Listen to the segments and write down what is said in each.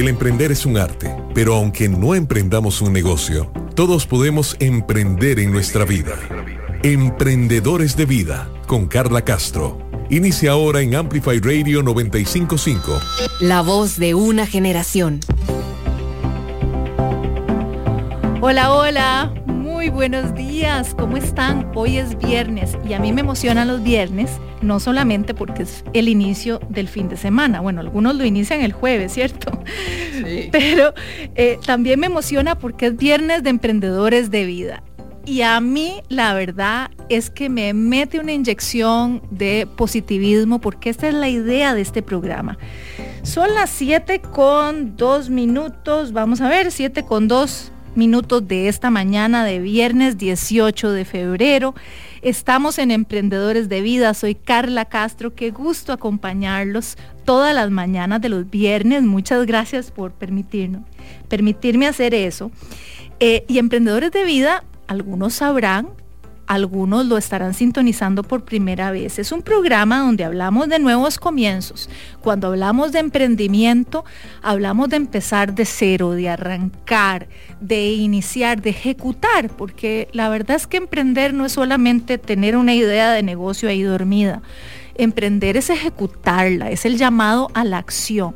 El emprender es un arte, pero aunque no emprendamos un negocio, todos podemos emprender en nuestra vida. Emprendedores de Vida, con Carla Castro. Inicia ahora en Amplify Radio 955. La voz de una generación. Hola, hola, muy buenos días, ¿cómo están? Hoy es viernes y a mí me emocionan los viernes, no solamente porque es el inicio del fin de semana, bueno, algunos lo inician el jueves, ¿cierto? Sí. Pero eh, también me emociona porque es viernes de emprendedores de vida. Y a mí la verdad es que me mete una inyección de positivismo porque esta es la idea de este programa. Son las 7 con 2 minutos, vamos a ver, 7 con 2 minutos de esta mañana de viernes 18 de febrero. Estamos en Emprendedores de Vida. Soy Carla Castro. Qué gusto acompañarlos todas las mañanas de los viernes. Muchas gracias por permitirnos, permitirme hacer eso. Eh, y Emprendedores de Vida, algunos sabrán, algunos lo estarán sintonizando por primera vez. Es un programa donde hablamos de nuevos comienzos. Cuando hablamos de emprendimiento, hablamos de empezar de cero, de arrancar, de iniciar, de ejecutar, porque la verdad es que emprender no es solamente tener una idea de negocio ahí dormida. Emprender es ejecutarla, es el llamado a la acción.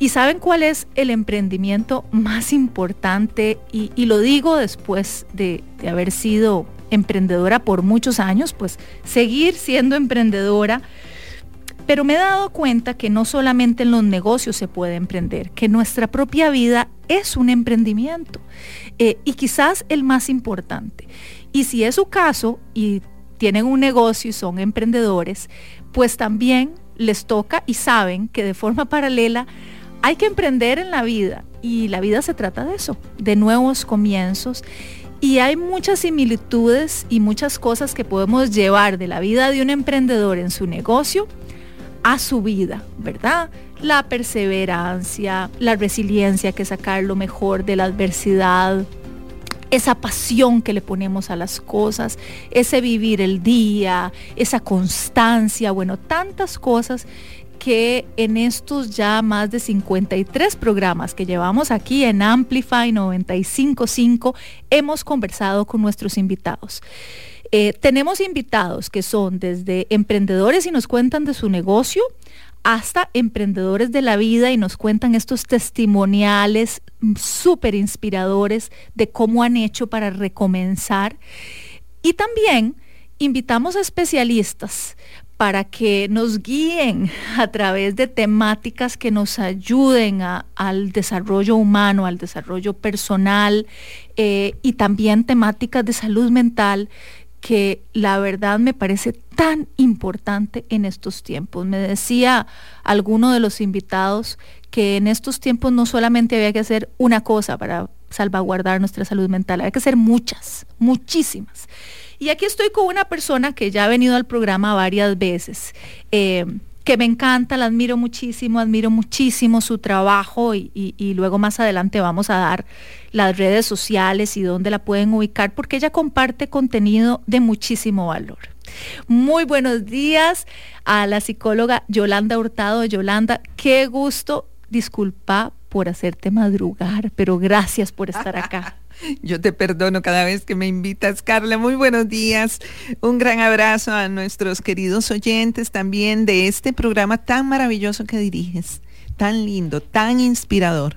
¿Y saben cuál es el emprendimiento más importante? Y, lo digo después de, de haber sido emprendedora por muchos años, pues seguir siendo emprendedora. Pero me he dado cuenta que no solamente en los negocios se puede emprender, que nuestra propia vida es un emprendimiento eh, y quizás el más importante. Y si es su caso y tienen un negocio y son emprendedores, pues también les toca y saben que de forma paralela hay que emprender en la vida y la vida se trata de eso, de nuevos comienzos y hay muchas similitudes y muchas cosas que podemos llevar de la vida de un emprendedor en su negocio a su vida, ¿verdad? La perseverancia, la resiliencia, que sacar lo mejor de la adversidad, esa pasión que le ponemos a las cosas, ese vivir el día, esa constancia, bueno, tantas cosas que en estos ya más de 53 programas que llevamos aquí en Amplify 955 hemos conversado con nuestros invitados. Eh, tenemos invitados que son desde emprendedores y nos cuentan de su negocio hasta emprendedores de la vida y nos cuentan estos testimoniales súper inspiradores de cómo han hecho para recomenzar. Y también invitamos a especialistas para que nos guíen a través de temáticas que nos ayuden al desarrollo humano, al desarrollo personal eh, y también temáticas de salud mental que la verdad me parece tan importante en estos tiempos. Me decía alguno de los invitados que en estos tiempos no solamente había que hacer una cosa para salvaguardar nuestra salud mental, había que hacer muchas, muchísimas. Y aquí estoy con una persona que ya ha venido al programa varias veces. Eh, que me encanta, la admiro muchísimo, admiro muchísimo su trabajo y, y, luego más adelante vamos a dar las redes sociales y dónde la pueden ubicar porque ella comparte contenido de muchísimo valor. Muy buenos días a la psicóloga Yolanda Hurtado. Yolanda, qué gusto, disculpa por hacerte madrugar, pero gracias por estar acá. Yo te perdono cada vez que me invitas, Carla. Muy buenos días. Un gran abrazo a nuestros queridos oyentes también de este programa tan maravilloso que diriges, tan lindo, tan inspirador.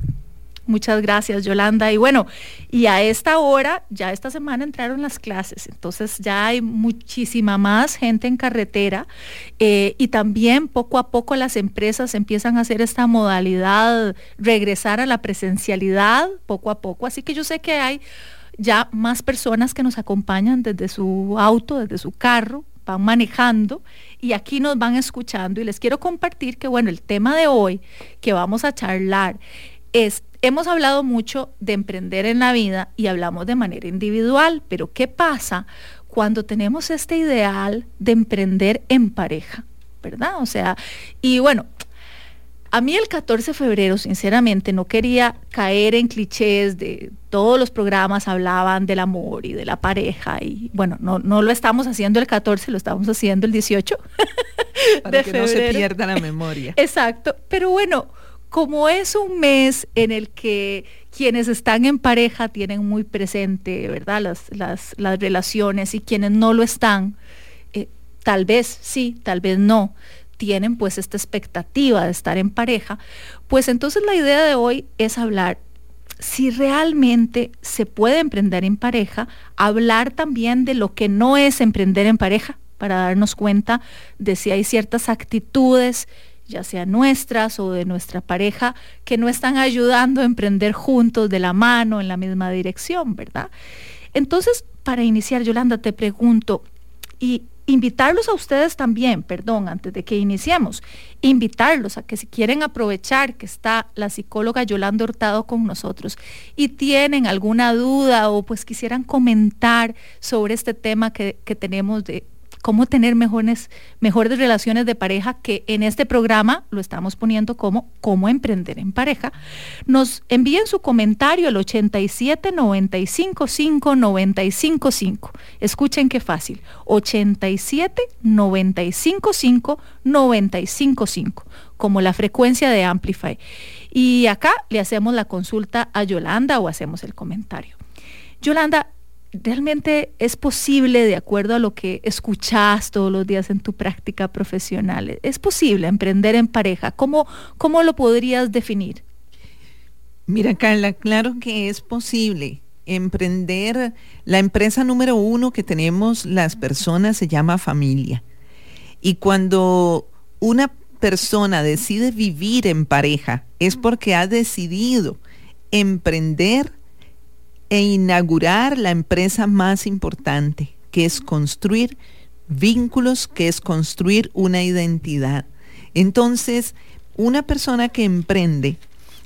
Muchas gracias, Yolanda. Y bueno, y a esta hora, ya esta semana entraron las clases, entonces ya hay muchísima más gente en carretera eh, y también poco a poco las empresas empiezan a hacer esta modalidad, regresar a la presencialidad poco a poco. Así que yo sé que hay ya más personas que nos acompañan desde su auto, desde su carro, van manejando y aquí nos van escuchando y les quiero compartir que bueno, el tema de hoy que vamos a charlar es hemos hablado mucho de emprender en la vida y hablamos de manera individual, pero ¿qué pasa cuando tenemos este ideal de emprender en pareja? ¿Verdad? O sea, y bueno, a mí el 14 de febrero, sinceramente, no quería caer en clichés de todos los programas hablaban del amor y de la pareja y bueno, no, no lo estamos haciendo el 14, lo estamos haciendo el 18 Para que no se pierda la memoria. Exacto, pero bueno, como es un mes en el que quienes están en pareja tienen muy presente, ¿verdad? Las, las, las relaciones y quienes no lo están, eh, tal vez sí, tal vez no, tienen pues esta expectativa de estar en pareja, pues entonces la idea de hoy es hablar si realmente se puede emprender en pareja, hablar también de lo que no es emprender en pareja, para darnos cuenta de si hay ciertas actitudes, ya sean nuestras o de nuestra pareja, que no están ayudando a emprender juntos de la mano en la misma dirección, ¿verdad? Entonces, para iniciar, Yolanda, te pregunto, y invitarlos a ustedes también, perdón, antes de que iniciemos, invitarlos a que si quieren aprovechar que está la psicóloga Yolanda Hurtado con nosotros y tienen alguna duda o pues quisieran comentar sobre este tema que, que tenemos de cómo tener mejores, mejores relaciones de pareja, que en este programa lo estamos poniendo como cómo emprender en pareja. Nos envíen su comentario al 87 95 5 95 5. Escuchen qué fácil. 87 95 5 95 5, como la frecuencia de Amplify. Y acá le hacemos la consulta a Yolanda o hacemos el comentario. Yolanda, realmente es posible, de acuerdo a lo que escuchas todos los días en tu práctica profesional, es posible emprender en pareja. ¿Cómo, cómo lo podrías definir? Mira, Carla, claro que es posible. Emprender, la empresa número uno que tenemos las personas se llama familia. Y cuando una persona decide vivir en pareja, es porque ha decidido emprender e inaugurar la empresa más importante, que es construir vínculos, que es construir una identidad. Entonces, una persona que emprende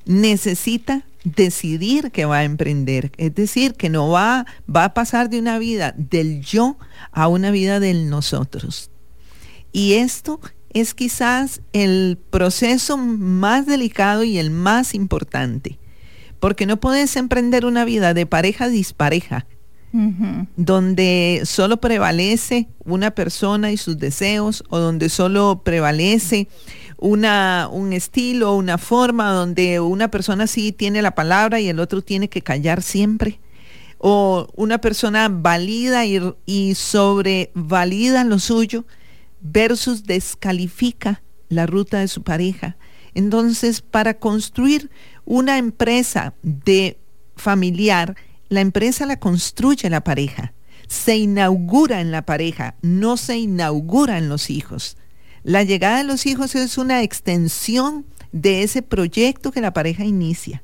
necesita decidir que va a emprender, es decir, que no va, va a pasar de una vida del yo a una vida del nosotros. Y esto es quizás el proceso más delicado y el más importante porque no puedes emprender una vida de pareja dispareja, donde solo prevalece una persona y sus deseos, o donde solo prevalece una, un estilo, una forma, donde una persona sí tiene la palabra y el otro tiene que callar siempre. O una persona valida y, y sobrevalida lo suyo versus descalifica la ruta de su pareja. Entonces, para construir una empresa de familiar, la empresa la construye la pareja, se inaugura en la pareja, no se inaugura en los hijos. La llegada de los hijos es una extensión de ese proyecto que la pareja inicia,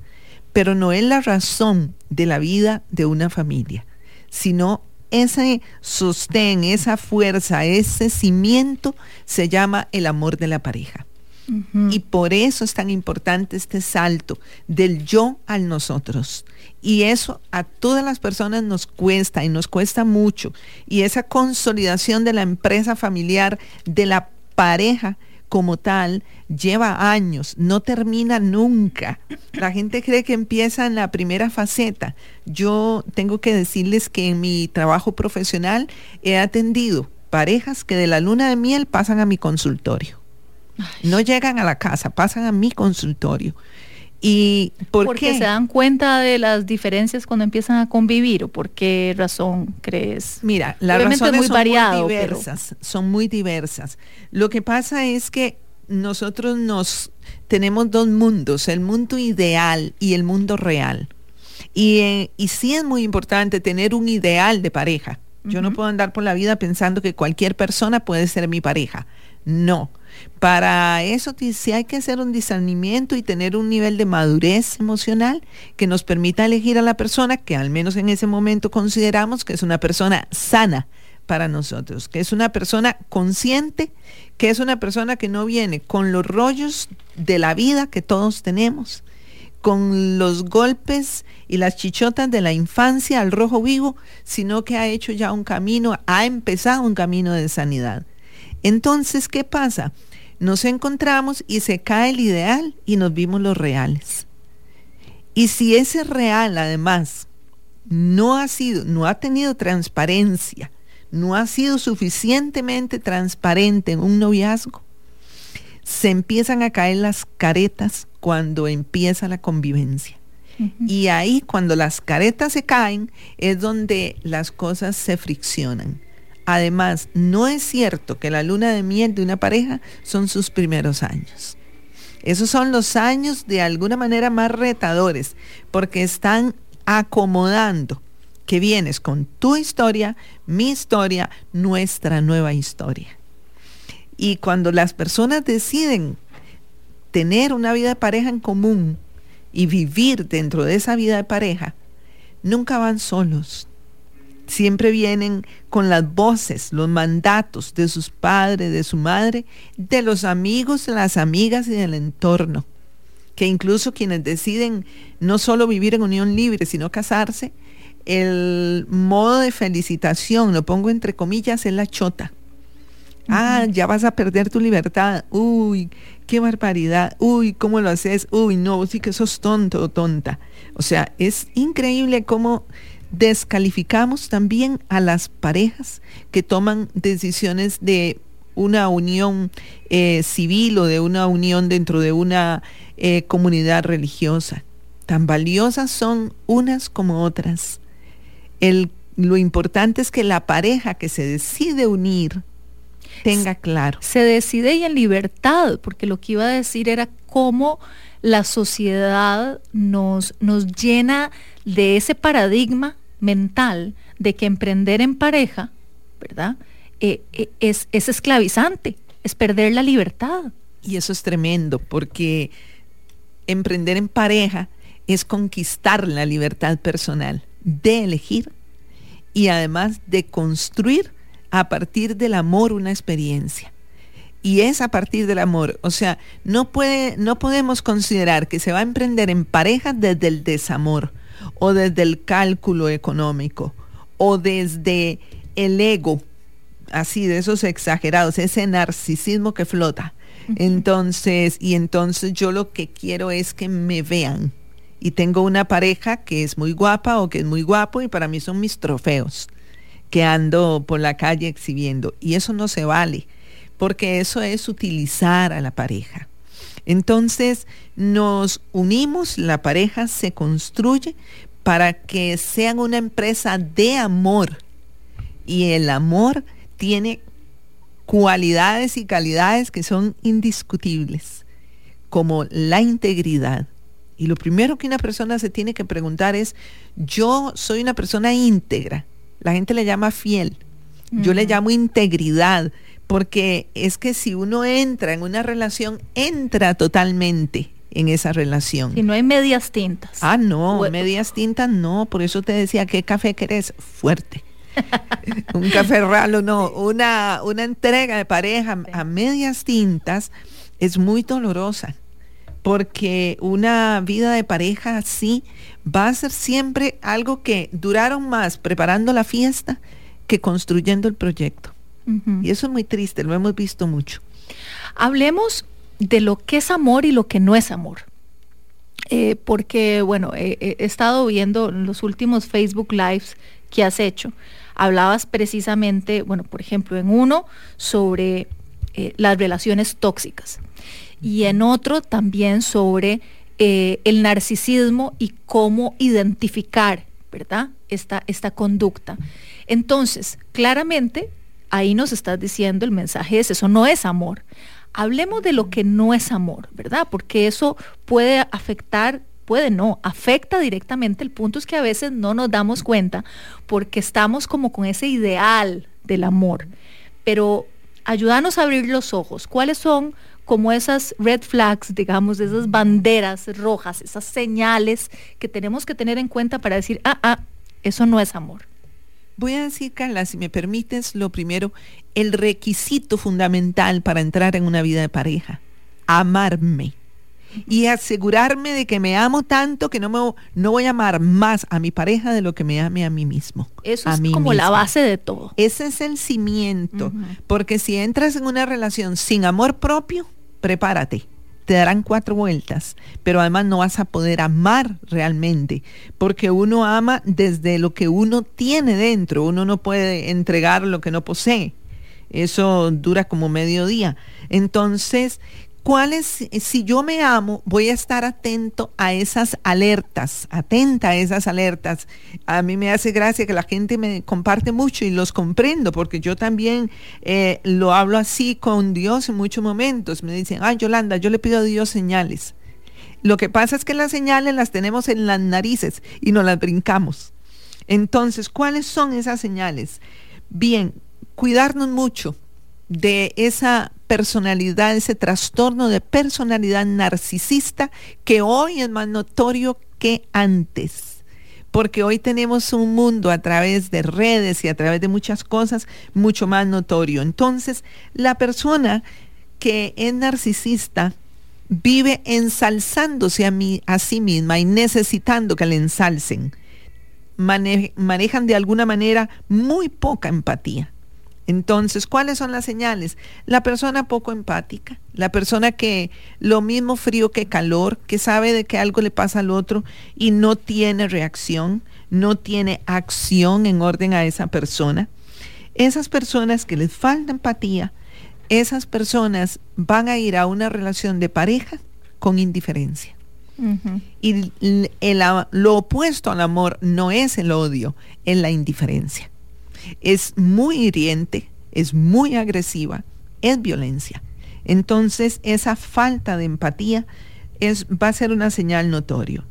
pero no es la razón de la vida de una familia, sino ese sostén, esa fuerza, ese cimiento se llama el amor de la pareja. Y por eso es tan importante este salto del yo al nosotros. Y eso a todas las personas nos cuesta y nos cuesta mucho. Y esa consolidación de la empresa familiar, de la pareja como tal, lleva años, no termina nunca. La gente cree que empieza en la primera faceta. Yo tengo que decirles que en mi trabajo profesional he atendido parejas que de la luna de miel pasan a mi consultorio no llegan a la casa, pasan a mi consultorio. ¿Y por Porque se dan cuenta de las diferencias cuando empiezan a convivir o por qué razón crees? Mira, las razones muy son muy diversas, son muy diversas. Lo que pasa es que nosotros nos tenemos dos mundos, el mundo ideal y el mundo real. Y, eh, y sí es muy importante tener un ideal de pareja. Yo no puedo andar por la vida pensando que cualquier persona puede ser mi pareja. No para eso sí hay que hacer un discernimiento y tener un nivel de madurez emocional que nos permita elegir a la persona que al menos en ese momento consideramos que es una persona sana para nosotros, que es una persona consciente, que es una persona que no viene con los rollos de la vida que todos tenemos, con los golpes y las chichotas de la infancia al rojo vivo, sino que ha hecho ya un camino, ha empezado un camino de sanidad. Entonces, ¿qué pasa? Nos encontramos y se cae el ideal y nos vimos los reales. Y si ese real, además, no ha sido, no ha tenido transparencia, no ha sido suficientemente transparente en un noviazgo, se empiezan a caer las caretas cuando empieza la convivencia. Y ahí cuando las caretas se caen es donde las cosas se friccionan. Además, no es cierto que la luna de miel de una pareja son sus primeros años. Esos son los años de alguna manera más retadores, porque están acomodando que vienes con tu historia, mi historia, nuestra nueva historia. Y cuando las personas deciden tener una vida de pareja en común y vivir dentro de esa vida de pareja, nunca van solos. Siempre vienen con las voces, los mandatos de sus padres, de su madre, de los amigos, de las amigas y del entorno. Que incluso quienes deciden no solo vivir en unión libre, sino casarse, el modo de felicitación, lo pongo entre comillas, es la chota. Ah, ya vas a perder tu libertad. Uy, qué barbaridad. Uy, ¿cómo lo haces? Uy, no, sí que sos tonto o tonta. O sea, es increíble cómo descalificamos también a las parejas que toman decisiones de una unión eh, civil o de una unión dentro de una eh, comunidad religiosa. Tan valiosas son unas como otras lo importante es que la pareja que se decide unir tenga claro. Se decide y en libertad, porque lo que iba a decir era cómo la sociedad nos, nos llena de ese paradigma mental de que emprender en pareja, ¿verdad? Eh, eh, es, es esclavizante, es perder la libertad. Y eso es tremendo, porque emprender en pareja es conquistar la libertad personal de elegir y además de construir a partir del amor una experiencia. Y es a partir del amor. O sea, no, puede, no podemos considerar que se va a emprender en pareja desde el desamor o desde el cálculo económico o desde el ego, así de esos exagerados, ese narcisismo que flota. Entonces, y entonces yo lo que quiero es que me vean y tengo una pareja que es muy guapa o que es muy guapo y para mí son mis trofeos que ando por la calle exhibiendo. Y eso no se vale, porque eso es utilizar a la pareja. Entonces nos unimos, la pareja se construye para que sean una empresa de amor. Y el amor tiene cualidades y calidades que son indiscutibles, como la integridad, y lo primero que una persona se tiene que preguntar es, yo soy una persona íntegra. La gente le llama fiel. Yo le llamo integridad, porque es que si uno entra en una relación, entra totalmente en esa relación. Y no hay medias tintas. Ah, no, medias tintas no. Por eso te decía, ¿qué café querés? Fuerte. un café ralo, no. Una, una entrega de pareja a medias tintas es muy dolorosa porque una vida de pareja así va a ser siempre algo que duraron más preparando la fiesta que construyendo el proyecto. Y eso es muy triste, lo hemos visto mucho. Hablemos de lo que es amor y lo que no es amor. Eh, porque, bueno, he estado viendo los últimos Facebook Lives que has hecho. Hablabas precisamente, bueno, por ejemplo, en uno sobre eh, las relaciones tóxicas y en otro también sobre eh, el narcisismo y cómo identificar, ¿verdad? Esta, esta conducta. Entonces, claramente, ahí nos estás diciendo el mensaje es, eso no es amor. Hablemos de lo que no es amor, ¿verdad? Porque eso puede afectar puede no, afecta directamente. El punto es que a veces no nos damos cuenta porque estamos como con ese ideal del amor. Pero ayúdanos a abrir los ojos. ¿Cuáles son como esas red flags, digamos, esas banderas rojas, esas señales que tenemos que tener en cuenta para decir, ah, ah, eso no es amor. Voy a decir, Carla, si me permites, lo primero, el requisito fundamental para entrar en una vida de pareja, amarme y asegurarme de que me amo tanto que no, me, no voy a amar más a mi pareja de lo que me ame a mí mismo. Eso es como la base de todo. Ese es el cimiento, porque si entras en una relación sin amor propio, prepárate. Te darán cuatro vueltas, pero además no vas a poder amar realmente, porque uno ama desde lo que uno tiene dentro, uno no puede entregar lo que no posee. Eso dura como medio día. Entonces, ¿Cuáles, si yo me amo, voy a estar atento a esas alertas, atenta a esas alertas? A mí me hace gracia que la gente me comparte mucho y los comprendo, porque yo también eh, lo hablo así con Dios en muchos momentos. Me dicen, ay Yolanda, yo le pido a Dios señales. Lo que pasa es que las señales las tenemos en las narices y nos las brincamos. Entonces, ¿cuáles son esas señales? Bien, cuidarnos mucho de esa personalidad, ese trastorno de personalidad narcisista que hoy es más notorio que antes. Porque hoy tenemos un mundo a través de redes y a través de muchas cosas mucho más notorio. Entonces, la persona que es narcisista vive ensalzándose a, mí, a sí misma y necesitando que le ensalcen. manejan de alguna manera muy poca empatía. Entonces, ¿cuáles son las señales? La persona poco empática, la persona que lo mismo frío que calor, que sabe de que algo le pasa al otro y no tiene reacción, no tiene acción en orden a esa persona. Esas personas que les falta empatía, esas personas van a ir a una relación de pareja con indiferencia. Y lo opuesto al amor no es el odio, es la indiferencia es muy hiriente, es muy agresiva, es violencia. Entonces, esa falta de empatía es, va a ser una señal notorio.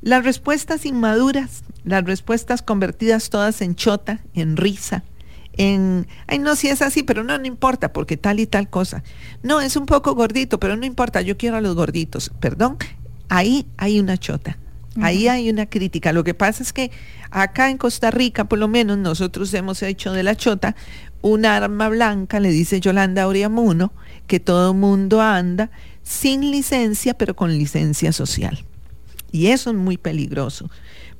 Las respuestas inmaduras, las respuestas convertidas todas en chota, en risa, en, ay, no, si es así, pero no, no importa, porque tal y tal cosa. No, es un poco gordito, pero no importa, yo quiero a los gorditos. Perdón, ahí hay una chota. Ahí hay una crítica. Lo que pasa es que acá en Costa Rica, por lo menos, nosotros hemos hecho de la chota un arma blanca, le dice Yolanda Oriamuno, que todo mundo anda sin licencia, pero con licencia social. Y eso es muy peligroso.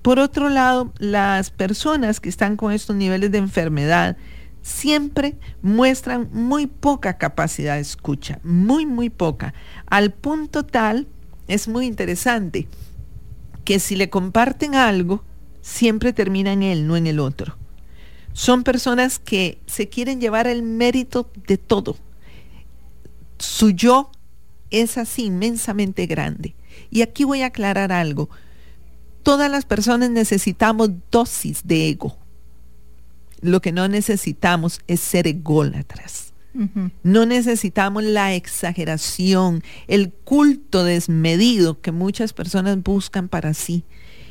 Por otro lado, las personas que están con estos niveles de enfermedad siempre muestran muy poca capacidad de escucha, muy, muy poca, al punto tal, es muy interesante, que si le comparten algo, siempre termina en él, no en el otro. Son personas que se quieren llevar el mérito de todo. Su yo es así inmensamente grande. Y aquí voy a aclarar algo. Todas las personas necesitamos dosis de ego. Lo que no necesitamos es ser ególatras. No necesitamos la exageración, el culto desmedido que muchas personas buscan para sí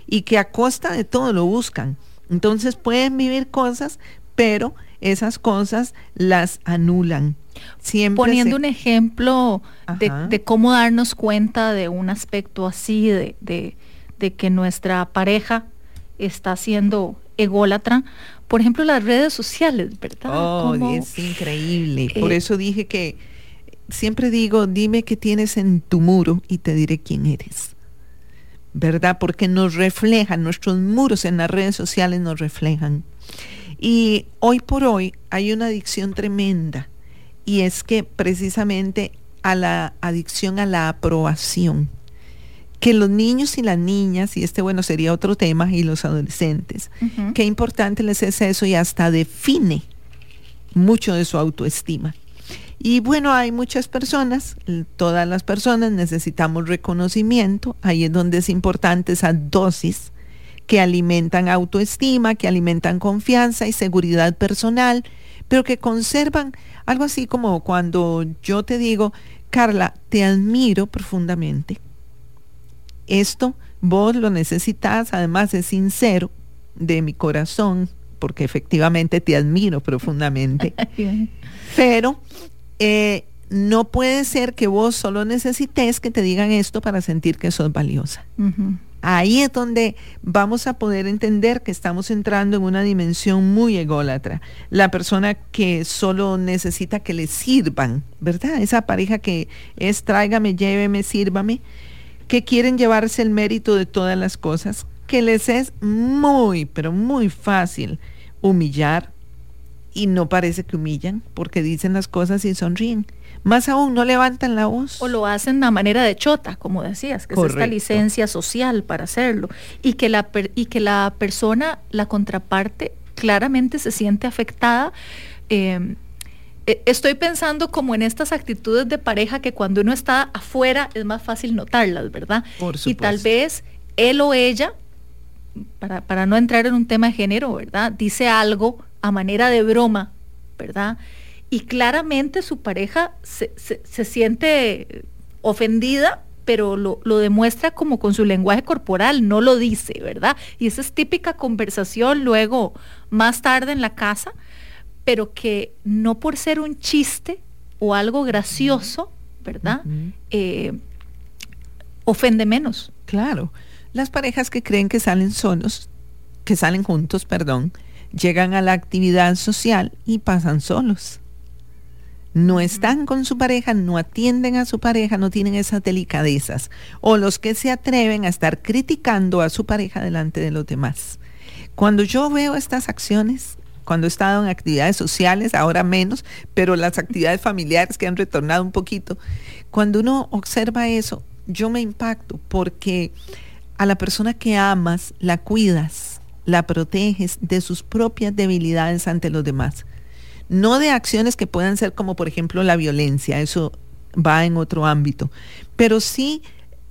y que a costa de todo lo buscan. Entonces pueden vivir cosas, pero esas cosas las anulan. Siempre Poniendo un ejemplo de, cómo darnos cuenta de un aspecto así, de, de que nuestra pareja está siendo ególatra, por ejemplo, las redes sociales, ¿verdad? Oh, es increíble. Por eh, eso dije que siempre digo, dime qué tienes en tu muro y te diré quién eres. ¿Verdad? Porque nos reflejan, nuestros muros en las redes sociales nos reflejan. Y hoy por hoy hay una adicción tremenda y es que precisamente a la adicción a la aprobación que los niños y las niñas, y este bueno sería otro tema, y los adolescentes, qué importante les es eso y hasta define mucho de su autoestima. Y bueno, hay muchas personas, todas las personas necesitamos reconocimiento, ahí es donde es importante esa dosis que alimentan autoestima, que alimentan confianza y seguridad personal, pero que conservan algo así como cuando yo te digo, Carla, te admiro profundamente esto vos lo necesitas, además es sincero de mi corazón, porque efectivamente te admiro profundamente. Pero eh, no puede ser que vos solo necesites que te digan esto para sentir que sos valiosa. Ahí es donde vamos a poder entender que estamos entrando en una dimensión muy ególatra. La persona que solo necesita que le sirvan, ¿verdad? Esa pareja que es tráigame, lléveme, sírvame que quieren llevarse el mérito de todas las cosas, que les es muy, pero muy fácil humillar y no parece que humillan porque dicen las cosas y sonríen. Más aún, no levantan la voz. O lo hacen a manera de chota, como decías, que es esta licencia social para hacerlo. Y que, la y que la persona, la contraparte, claramente se siente afectada. Eh, estoy pensando como en estas actitudes de pareja que cuando uno está afuera es más fácil notarlas, ¿verdad? y tal vez él o ella, para, para, no entrar en un tema de género, ¿verdad? Dice algo a manera de broma, ¿verdad? Y claramente su pareja se, se, siente ofendida, pero lo, lo, demuestra como con su lenguaje corporal, no lo dice, ¿verdad? Y esa es típica conversación luego, más tarde en la casa, pero que no por ser un chiste o algo gracioso, ¿verdad? Eh, ofende menos. Claro. Las parejas que creen que salen solos, que salen juntos, perdón, llegan a la actividad social y pasan solos. No están con su pareja, no atienden a su pareja, no tienen esas delicadezas. O los que se atreven a estar criticando a su pareja delante de los demás. Cuando yo veo estas acciones, cuando he estado en actividades sociales, ahora menos, pero las actividades familiares que han retornado un poquito, cuando uno observa eso, yo me impacto porque a la persona que amas la cuidas, la proteges de sus propias debilidades ante los demás. No de acciones que puedan ser como por ejemplo la violencia, eso va en otro ámbito, pero sí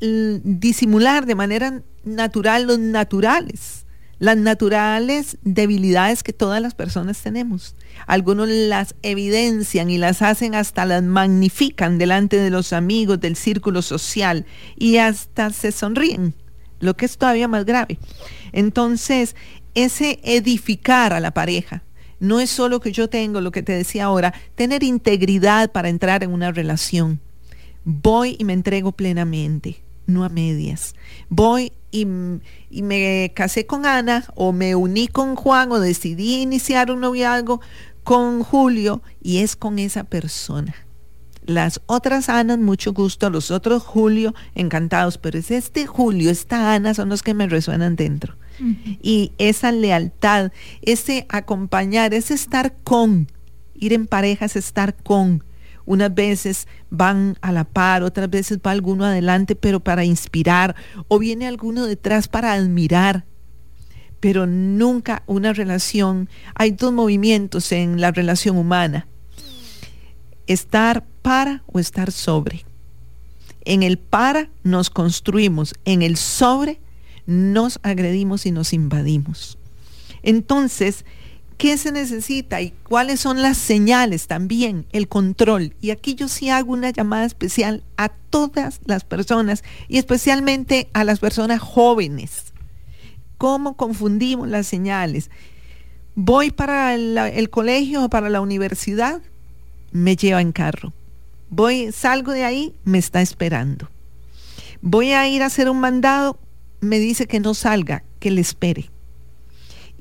disimular de manera natural los naturales las naturales debilidades que todas las personas tenemos. Algunos las evidencian y las hacen hasta las magnifican delante de los amigos del círculo social y hasta se sonríen, lo que es todavía más grave. Entonces, ese edificar a la pareja, no es solo que yo tengo, lo que te decía ahora, tener integridad para entrar en una relación. Voy y me entrego plenamente, no a medias. Voy y, me casé con Ana o me uní con Juan o decidí iniciar un noviazgo con Julio y es con esa persona. Las otras Anas, mucho gusto, los otros Julio, encantados, pero es este Julio, esta Ana son los que me resuenan dentro. Y esa lealtad, ese acompañar, ese estar con, ir en parejas, estar con, unas veces van a la par, otras veces va alguno adelante, pero para inspirar, o viene alguno detrás para admirar. Pero nunca una relación, hay dos movimientos en la relación humana, estar para o estar sobre. En el para nos construimos, en el sobre nos agredimos y nos invadimos. Entonces, ¿Qué se necesita y cuáles son las señales también? El control. Y aquí yo sí hago una llamada especial a todas las personas y especialmente a las personas jóvenes. ¿Cómo confundimos las señales? Voy para el, colegio o para la universidad, me lleva en carro. Voy, salgo de ahí, me está esperando. Voy a ir a hacer un mandado, me dice que no salga, que le espere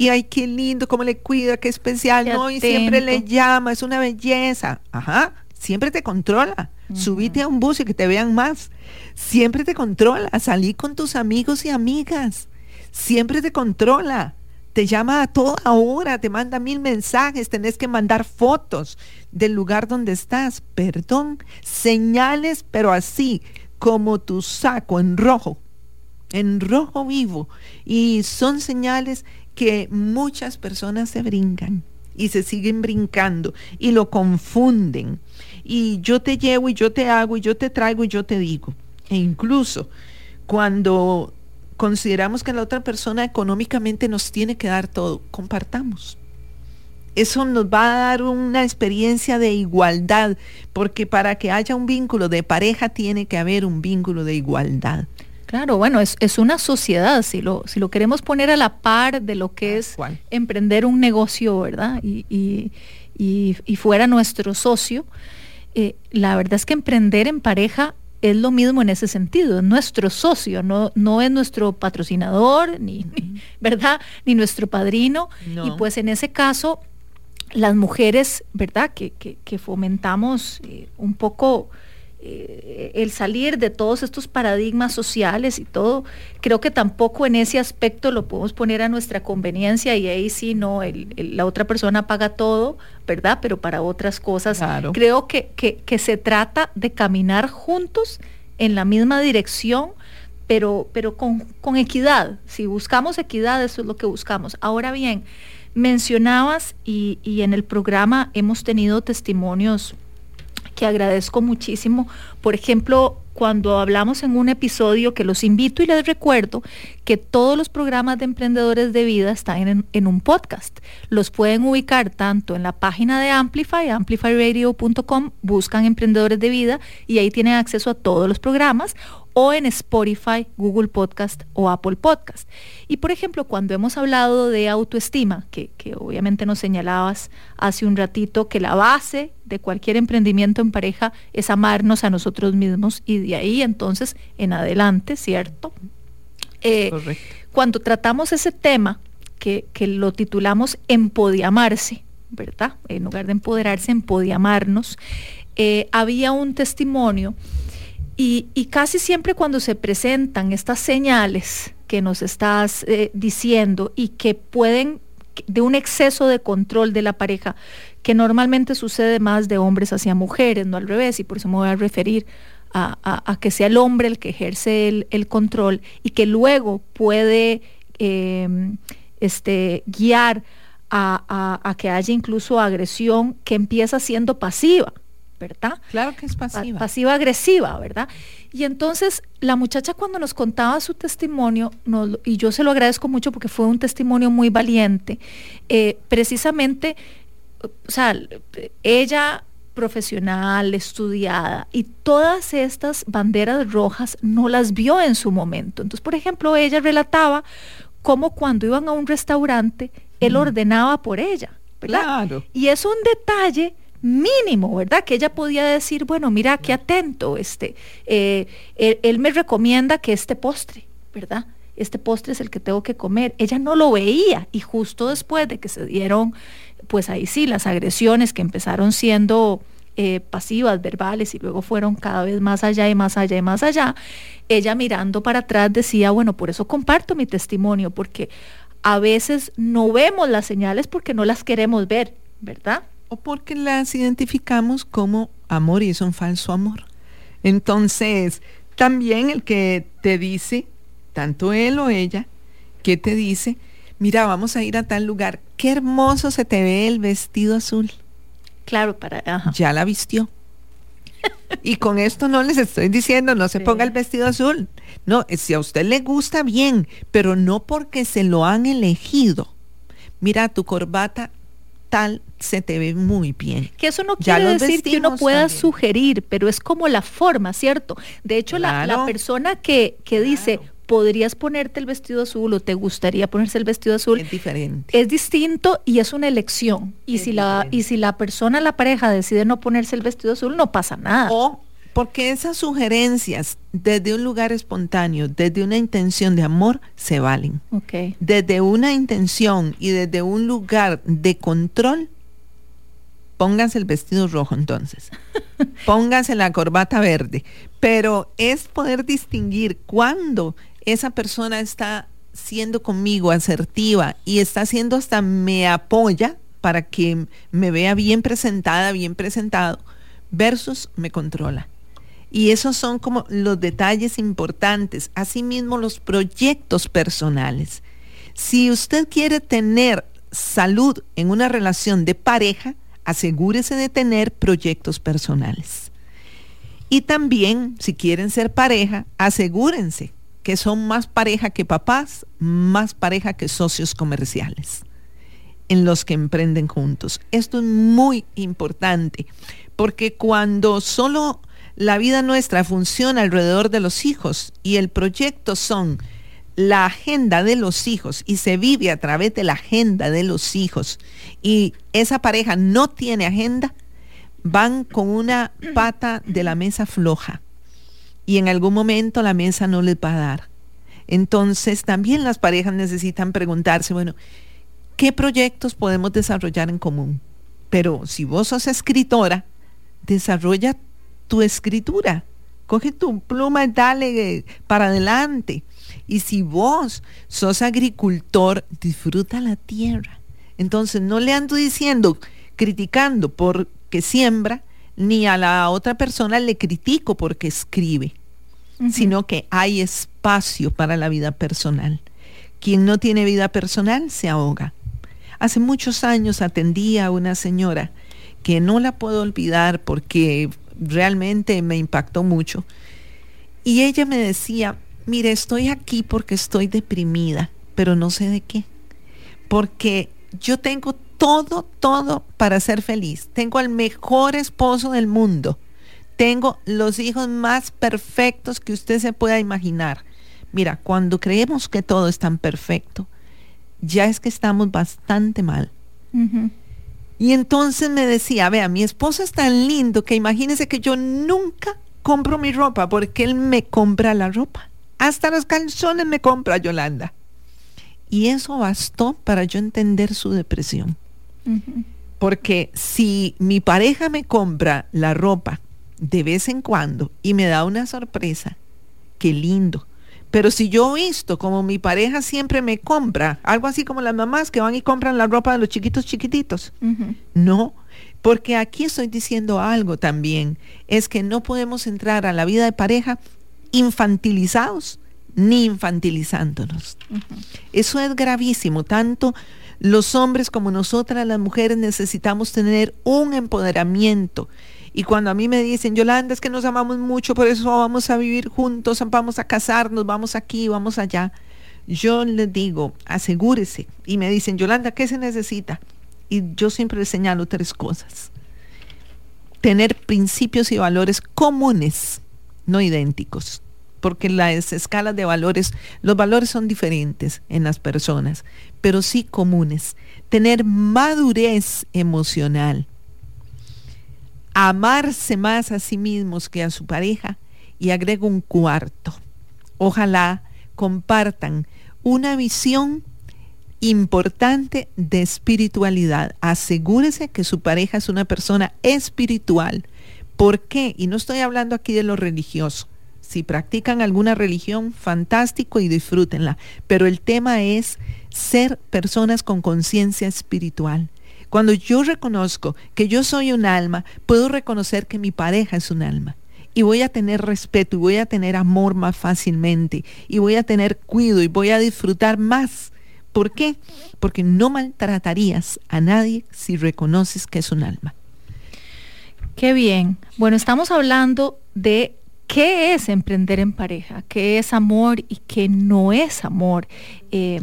y ay, qué lindo, cómo le cuida, qué especial, ¿no? Y siempre le llama, es una belleza. Ajá, siempre te controla. Subite a un bus y que te vean más. Siempre te controla. Salí con tus amigos y amigas. Siempre te controla. Te llama a toda hora, te manda mil mensajes, tenés que mandar fotos del lugar donde estás. Perdón, señales, pero así como tu saco en rojo, en rojo vivo. Y son señales que muchas personas se brincan y se siguen brincando y lo confunden. Y yo te llevo y yo te hago y yo te traigo y yo te digo. E incluso cuando consideramos que la otra persona económicamente nos tiene que dar todo, compartamos. Eso nos va a dar una experiencia de igualdad, porque para que haya un vínculo de pareja tiene que haber un vínculo de igualdad. Claro, bueno, es, una sociedad, si lo, si lo queremos poner a la par de lo que es emprender un negocio, ¿verdad? Y, fuera nuestro socio, eh, la verdad es que emprender en pareja es lo mismo en ese sentido, es nuestro socio, no, no es nuestro patrocinador, ni, ¿verdad? Ni nuestro padrino. Y pues en ese caso, las mujeres, ¿verdad? Que, que, fomentamos eh, un poco eh, el salir de todos estos paradigmas sociales y todo, creo que tampoco en ese aspecto lo podemos poner a nuestra conveniencia y ahí sí, no, la otra persona paga todo, ¿verdad? Pero para otras cosas, creo que, que, se trata de caminar juntos en la misma dirección, pero, pero con, con equidad. Si buscamos equidad, eso es lo que buscamos. Ahora bien, Mencionabas y, en el programa hemos tenido testimonios que agradezco muchísimo. Por ejemplo, cuando hablamos en un episodio que los invito y les recuerdo que todos los programas de emprendedores de vida están en, en, un podcast. Los pueden ubicar tanto en la página de Amplify, amplifyradio.com, buscan emprendedores de vida y ahí tienen acceso a todos los programas o en Spotify, Google Podcast o Apple Podcast. Y por ejemplo, cuando hemos hablado de autoestima, que, obviamente nos señalabas hace un ratito que la base de cualquier emprendimiento en pareja es amarnos a nosotros mismos y de ahí entonces en adelante, ¿cierto? Eh, cuando tratamos ese tema, que, lo titulamos Empodiamarse, ¿verdad? En lugar de empoderarse, empodiamarnos, eh, había un testimonio y, casi siempre cuando se presentan estas señales que nos estás eh, diciendo y que pueden, de un exceso de control de la pareja, que normalmente sucede más de hombres hacia mujeres, no al revés, y por eso me voy a referir a, que sea el hombre el que ejerce el, control y que luego puede em, este, guiar a que haya incluso agresión que empieza siendo pasiva. ¿Verdad? Claro que es pasiva. pasiva agresiva, ¿verdad? Y entonces la muchacha cuando nos contaba su testimonio, y yo se lo agradezco mucho porque fue un testimonio muy valiente, eh, precisamente, o sea, ella profesional, estudiada, y todas estas banderas rojas no las vio en su momento. Entonces, por ejemplo, ella relataba cómo cuando iban a un restaurante, él ordenaba por ella. ¿verdad? Claro. Y es un detalle mínimo, ¿verdad? Que ella podía decir, bueno, mira, qué atento, este, eh, él, me recomienda que este postre, ¿verdad? Este postre es el que tengo que comer. Ella no lo veía y justo después de que se dieron, pues ahí sí, las agresiones que empezaron siendo eh, pasivas, verbales y luego fueron cada vez más allá y más allá y más allá, ella mirando para atrás decía, bueno, por eso comparto mi testimonio, porque a veces no vemos las señales porque no las queremos ver, ¿verdad? O porque las identificamos como amor y es un falso amor. Entonces, también el que te dice, tanto él o ella, que te dice, mira, vamos a ir a tal lugar, qué hermoso se te ve el vestido azul. Claro, para... Ya la vistió. y con esto no les estoy diciendo, no se ponga el vestido azul. No, si a usted le gusta bien, pero no porque se lo han elegido. Mira, tu corbata tal se te ve muy bien. Que eso no quiere decir que uno pueda sugerir, pero es como la forma, ¿cierto? De hecho, la, persona que, que dice, podrías ponerte el vestido azul o te gustaría ponerse el vestido azul. Es diferente. Es distinto y es una elección. Y, si la, y si la persona, la pareja, decide no ponerse el vestido azul, no pasa nada. O porque esas sugerencias desde un lugar espontáneo, desde una intención de amor, se valen. Okay. Desde una intención y desde un lugar de control, pónganse el vestido rojo entonces. pónganse la corbata verde. Pero es poder distinguir cuando esa persona está siendo conmigo asertiva y está haciendo hasta me apoya para que me vea bien presentada, bien presentado, versus me controla. Y esos son como los detalles importantes, asimismo los proyectos personales. Si usted quiere tener salud en una relación de pareja, asegúrese de tener proyectos personales. Y también, si quieren ser pareja, asegúrense que son más pareja que papás, más pareja que socios comerciales en los que emprenden juntos. Esto es muy importante, porque cuando solo la vida nuestra funciona alrededor de los hijos y el proyecto son la agenda de los hijos y se vive a través de la agenda de los hijos y esa pareja no tiene agenda, van con una pata de la mesa floja y en algún momento la mesa no les va a dar. Entonces también las parejas necesitan preguntarse, bueno, ¿qué proyectos podemos desarrollar en común? Pero si vos sos escritora, desarrolla tu escritura. Coge tu pluma y dale para adelante. Y si vos sos agricultor, disfruta la tierra. Entonces no le ando diciendo, criticando porque siembra, ni a la otra persona le critico porque escribe, sino que hay espacio para la vida personal. Quien no tiene vida personal se ahoga. Hace muchos años atendí a una señora que no la puedo olvidar porque realmente me impactó mucho. Y ella me decía, mire, estoy aquí porque estoy deprimida, pero no sé de qué. Porque yo tengo todo, todo para ser feliz. Tengo al mejor esposo del mundo. Tengo los hijos más perfectos que usted se pueda imaginar. Mira, cuando creemos que todo es tan perfecto, ya es que estamos bastante mal. Y entonces me decía, vea, mi esposo es tan lindo que imagínese que yo nunca compro mi ropa porque él me compra la ropa. Hasta los calzones me compra Yolanda. Y eso bastó para yo entender su depresión. Porque si mi pareja me compra la ropa de vez en cuando y me da una sorpresa, qué lindo. Pero si yo he visto como mi pareja siempre me compra, algo así como las mamás que van y compran la ropa de los chiquitos chiquititos. No, porque aquí estoy diciendo algo también, es que no podemos entrar a la vida de pareja infantilizados ni infantilizándonos. Eso es gravísimo, tanto los hombres como nosotras las mujeres necesitamos tener un empoderamiento y cuando a mí me dicen, Yolanda, es que nos amamos mucho, por eso vamos a vivir juntos, vamos a casarnos, vamos aquí, vamos allá, yo les digo, asegúrese. Y me dicen, Yolanda, ¿qué se necesita? Y yo siempre les señalo tres cosas. Tener principios y valores comunes, no idénticos, porque las escalas de valores, los valores son diferentes en las personas, pero sí comunes. Tener madurez emocional, amarse más a sí mismos que a su pareja y agrego un cuarto. Ojalá compartan una visión importante de espiritualidad. Asegúrese que su pareja es una persona espiritual. ¿Por qué? Y no estoy hablando aquí de lo religioso. Si practican alguna religión, fantástico y disfrútenla. Pero el tema es ser personas con conciencia espiritual. Cuando yo reconozco que yo soy un alma, puedo reconocer que mi pareja es un alma. Y voy a tener respeto y voy a tener amor más fácilmente. Y voy a tener cuidado y voy a disfrutar más. ¿Por qué? Porque no maltratarías a nadie si reconoces que es un alma. Qué bien. Bueno, estamos hablando de qué es emprender en pareja, qué es amor y qué no es amor. Eh,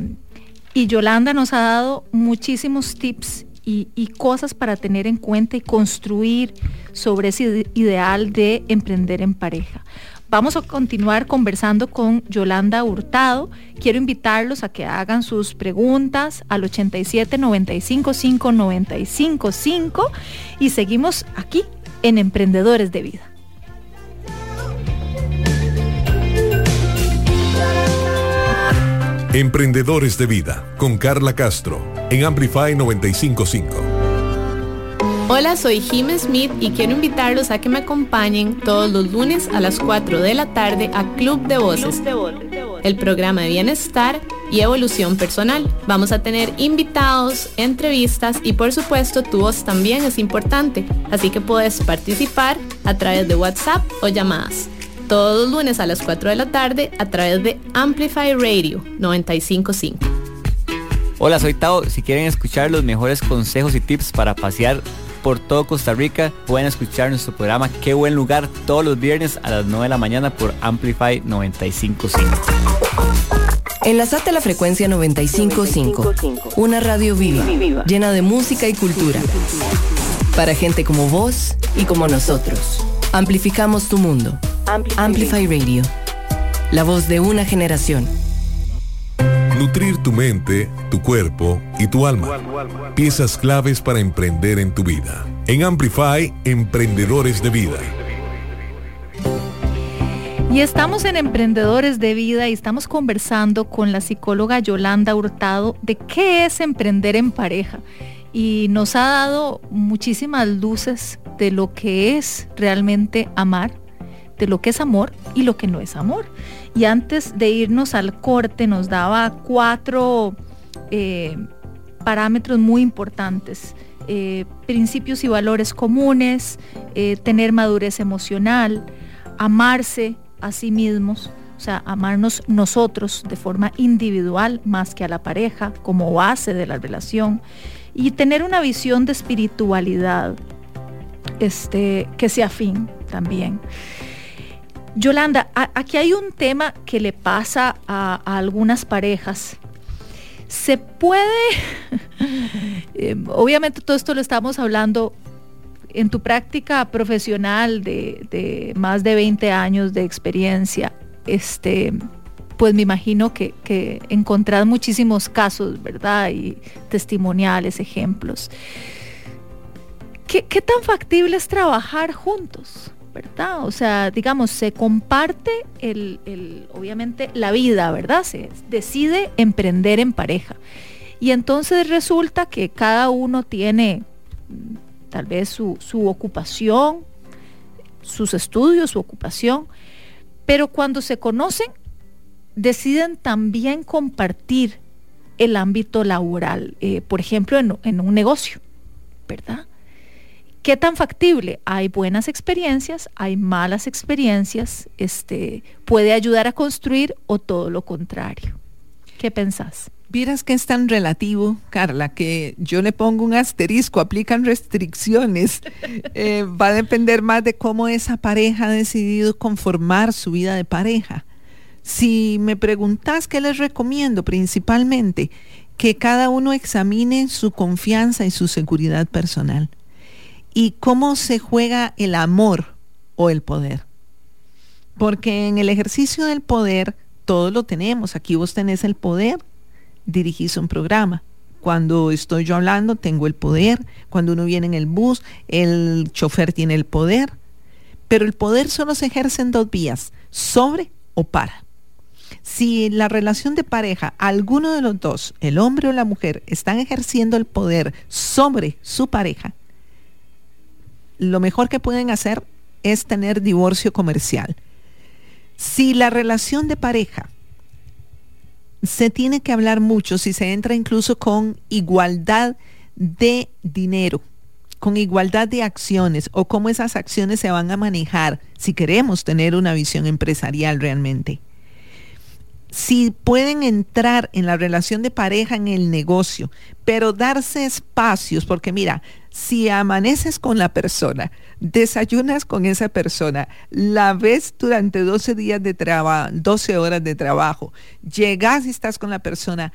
y Yolanda nos ha dado muchísimos tips y, cosas para tener en cuenta y construir sobre ese ideal de emprender en pareja. Vamos a continuar conversando con Yolanda Hurtado. Quiero invitarlos a que hagan sus preguntas al 87 95 5 95 5 y seguimos aquí en Emprendedores de Vida. Emprendedores de Vida con Carla Castro en Amplify 955. Hola, soy Jim Smith y quiero invitarlos a que me acompañen todos los lunes a las 4 de la tarde a Club de Voces, el programa de bienestar y evolución personal. Vamos a tener invitados, entrevistas y por supuesto tu voz también es importante, así que puedes participar a través de WhatsApp o llamadas todos los lunes a las 4 de la tarde a través de Amplify Radio 955. Hola, soy Tao. Si quieren escuchar los mejores consejos y tips para pasear por todo Costa Rica, pueden escuchar nuestro programa Qué buen lugar todos los viernes a las 9 de la mañana por Amplify 955. Enlazate a la frecuencia 955, una radio viva, llena de música y cultura. Para gente como vos y como nosotros. Amplificamos tu mundo. Amplify, Radio. La voz de una generación. Nutrir tu mente, tu cuerpo y tu alma. Piezas claves para emprender en tu vida. En Amplify, Emprendedores de Vida. Y estamos en Emprendedores de Vida y estamos conversando con la psicóloga Yolanda Hurtado de qué es emprender en pareja. Y nos ha dado muchísimas luces de lo que es realmente amar, de lo que es amor y lo que no es amor. Y antes de irnos al corte nos daba cuatro eh, parámetros muy importantes. Eh, principios y valores comunes, eh, tener madurez emocional, amarse a sí mismos, o sea, amarnos nosotros de forma individual más que a la pareja como base de la relación y tener una visión de espiritualidad este, que sea afín también. Yolanda, aquí hay un tema que le pasa a, algunas parejas. Se puede, eh, obviamente todo esto lo estamos hablando en tu práctica profesional de, más de 20 años de experiencia, este, pues me imagino que, que encontrás muchísimos casos, ¿verdad? Y testimoniales, ejemplos. ¿Qué, tan factible es trabajar juntos? O sea, digamos, se comparte el, obviamente la vida, ¿verdad? Se decide emprender en pareja. Y entonces resulta que cada uno tiene mm, tal vez su, ocupación, sus estudios, su ocupación, pero cuando se conocen, deciden también compartir el ámbito laboral, eh, por ejemplo, en un negocio, ¿verdad? ¿Qué tan factible? Hay buenas experiencias, hay malas experiencias, este, puede ayudar a construir o todo lo contrario. ¿Qué pensás? Vieras que es tan relativo, Carla, que yo le pongo un asterisco, aplican restricciones. Eh, va a depender más de cómo esa pareja ha decidido conformar su vida de pareja. Si me preguntas qué les recomiendo, principalmente que cada uno examine su confianza y su seguridad personal y cómo se juega el amor o el poder. Porque en el ejercicio del poder todo lo tenemos. Aquí vos tenés el poder, dirigís un programa. Cuando estoy yo hablando, tengo el poder. Cuando uno viene en el bus, el chofer tiene el poder. Pero el poder solo se ejerce en dos vías, sobre o para. Si la relación de pareja, alguno de los dos, el hombre o la mujer, están ejerciendo el poder sobre su pareja, lo mejor que pueden hacer es tener divorcio comercial. Si la relación de pareja se tiene que hablar mucho, si se entra incluso con igualdad de dinero, con igualdad de acciones o cómo esas acciones se van a manejar si queremos tener una visión empresarial realmente si pueden entrar en la relación de pareja en el negocio, pero darse espacios, porque mira, si amaneces con la persona, desayunas con esa persona, la ves durante 12 días de trabajo, 12 horas de trabajo, llegas y estás con la persona,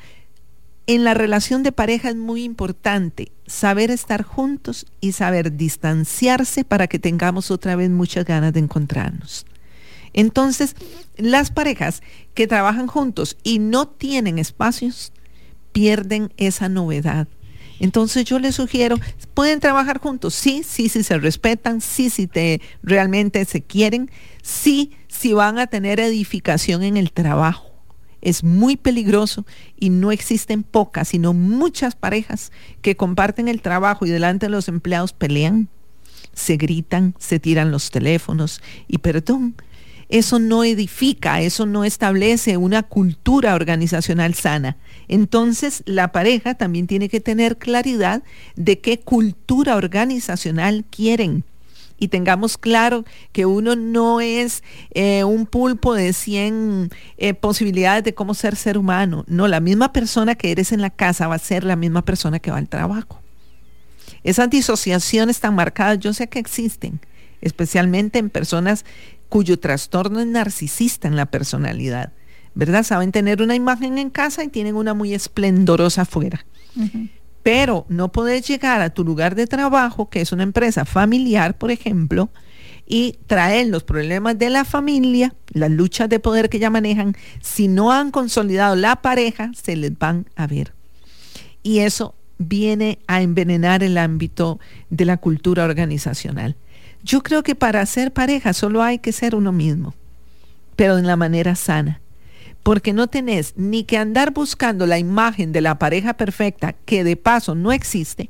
en la relación de pareja es muy importante saber estar juntos y saber distanciarse para que tengamos otra vez muchas ganas de encontrarnos. Entonces, las parejas que trabajan juntos y no tienen espacios, pierden esa novedad. Entonces yo les sugiero, pueden trabajar juntos, sí, sí, sí se respetan, sí, sí te realmente se quieren, sí, sí van a tener edificación en el trabajo. Es muy peligroso y no existen pocas, sino muchas parejas que comparten el trabajo y delante de los empleados pelean, se gritan, se tiran los teléfonos y perdón, eso no edifica, eso no establece una cultura organizacional sana. Entonces, la pareja también tiene que tener claridad de qué cultura organizacional quieren y tengamos claro que uno no es eh, un pulpo de 100 eh, posibilidades de cómo ser ser humano. No, la misma persona que eres en la casa va a ser la misma persona que va al trabajo. Esas disociaciones tan marcadas, yo sé que existen, especialmente en personas cuyo trastorno es narcisista en la personalidad, ¿verdad? Saben tener una imagen en casa y tienen una muy esplendorosa afuera. Pero no puedes llegar a tu lugar de trabajo, que es una empresa familiar, por ejemplo, y traer los problemas de la familia, las luchas de poder que ya manejan, si no han consolidado la pareja, se les van a ver. Y eso viene a envenenar el ámbito de la cultura organizacional. Yo creo que para ser pareja solo hay que ser uno mismo, pero en la manera sana. Porque no tenés ni que andar buscando la imagen de la pareja perfecta, que de paso no existe,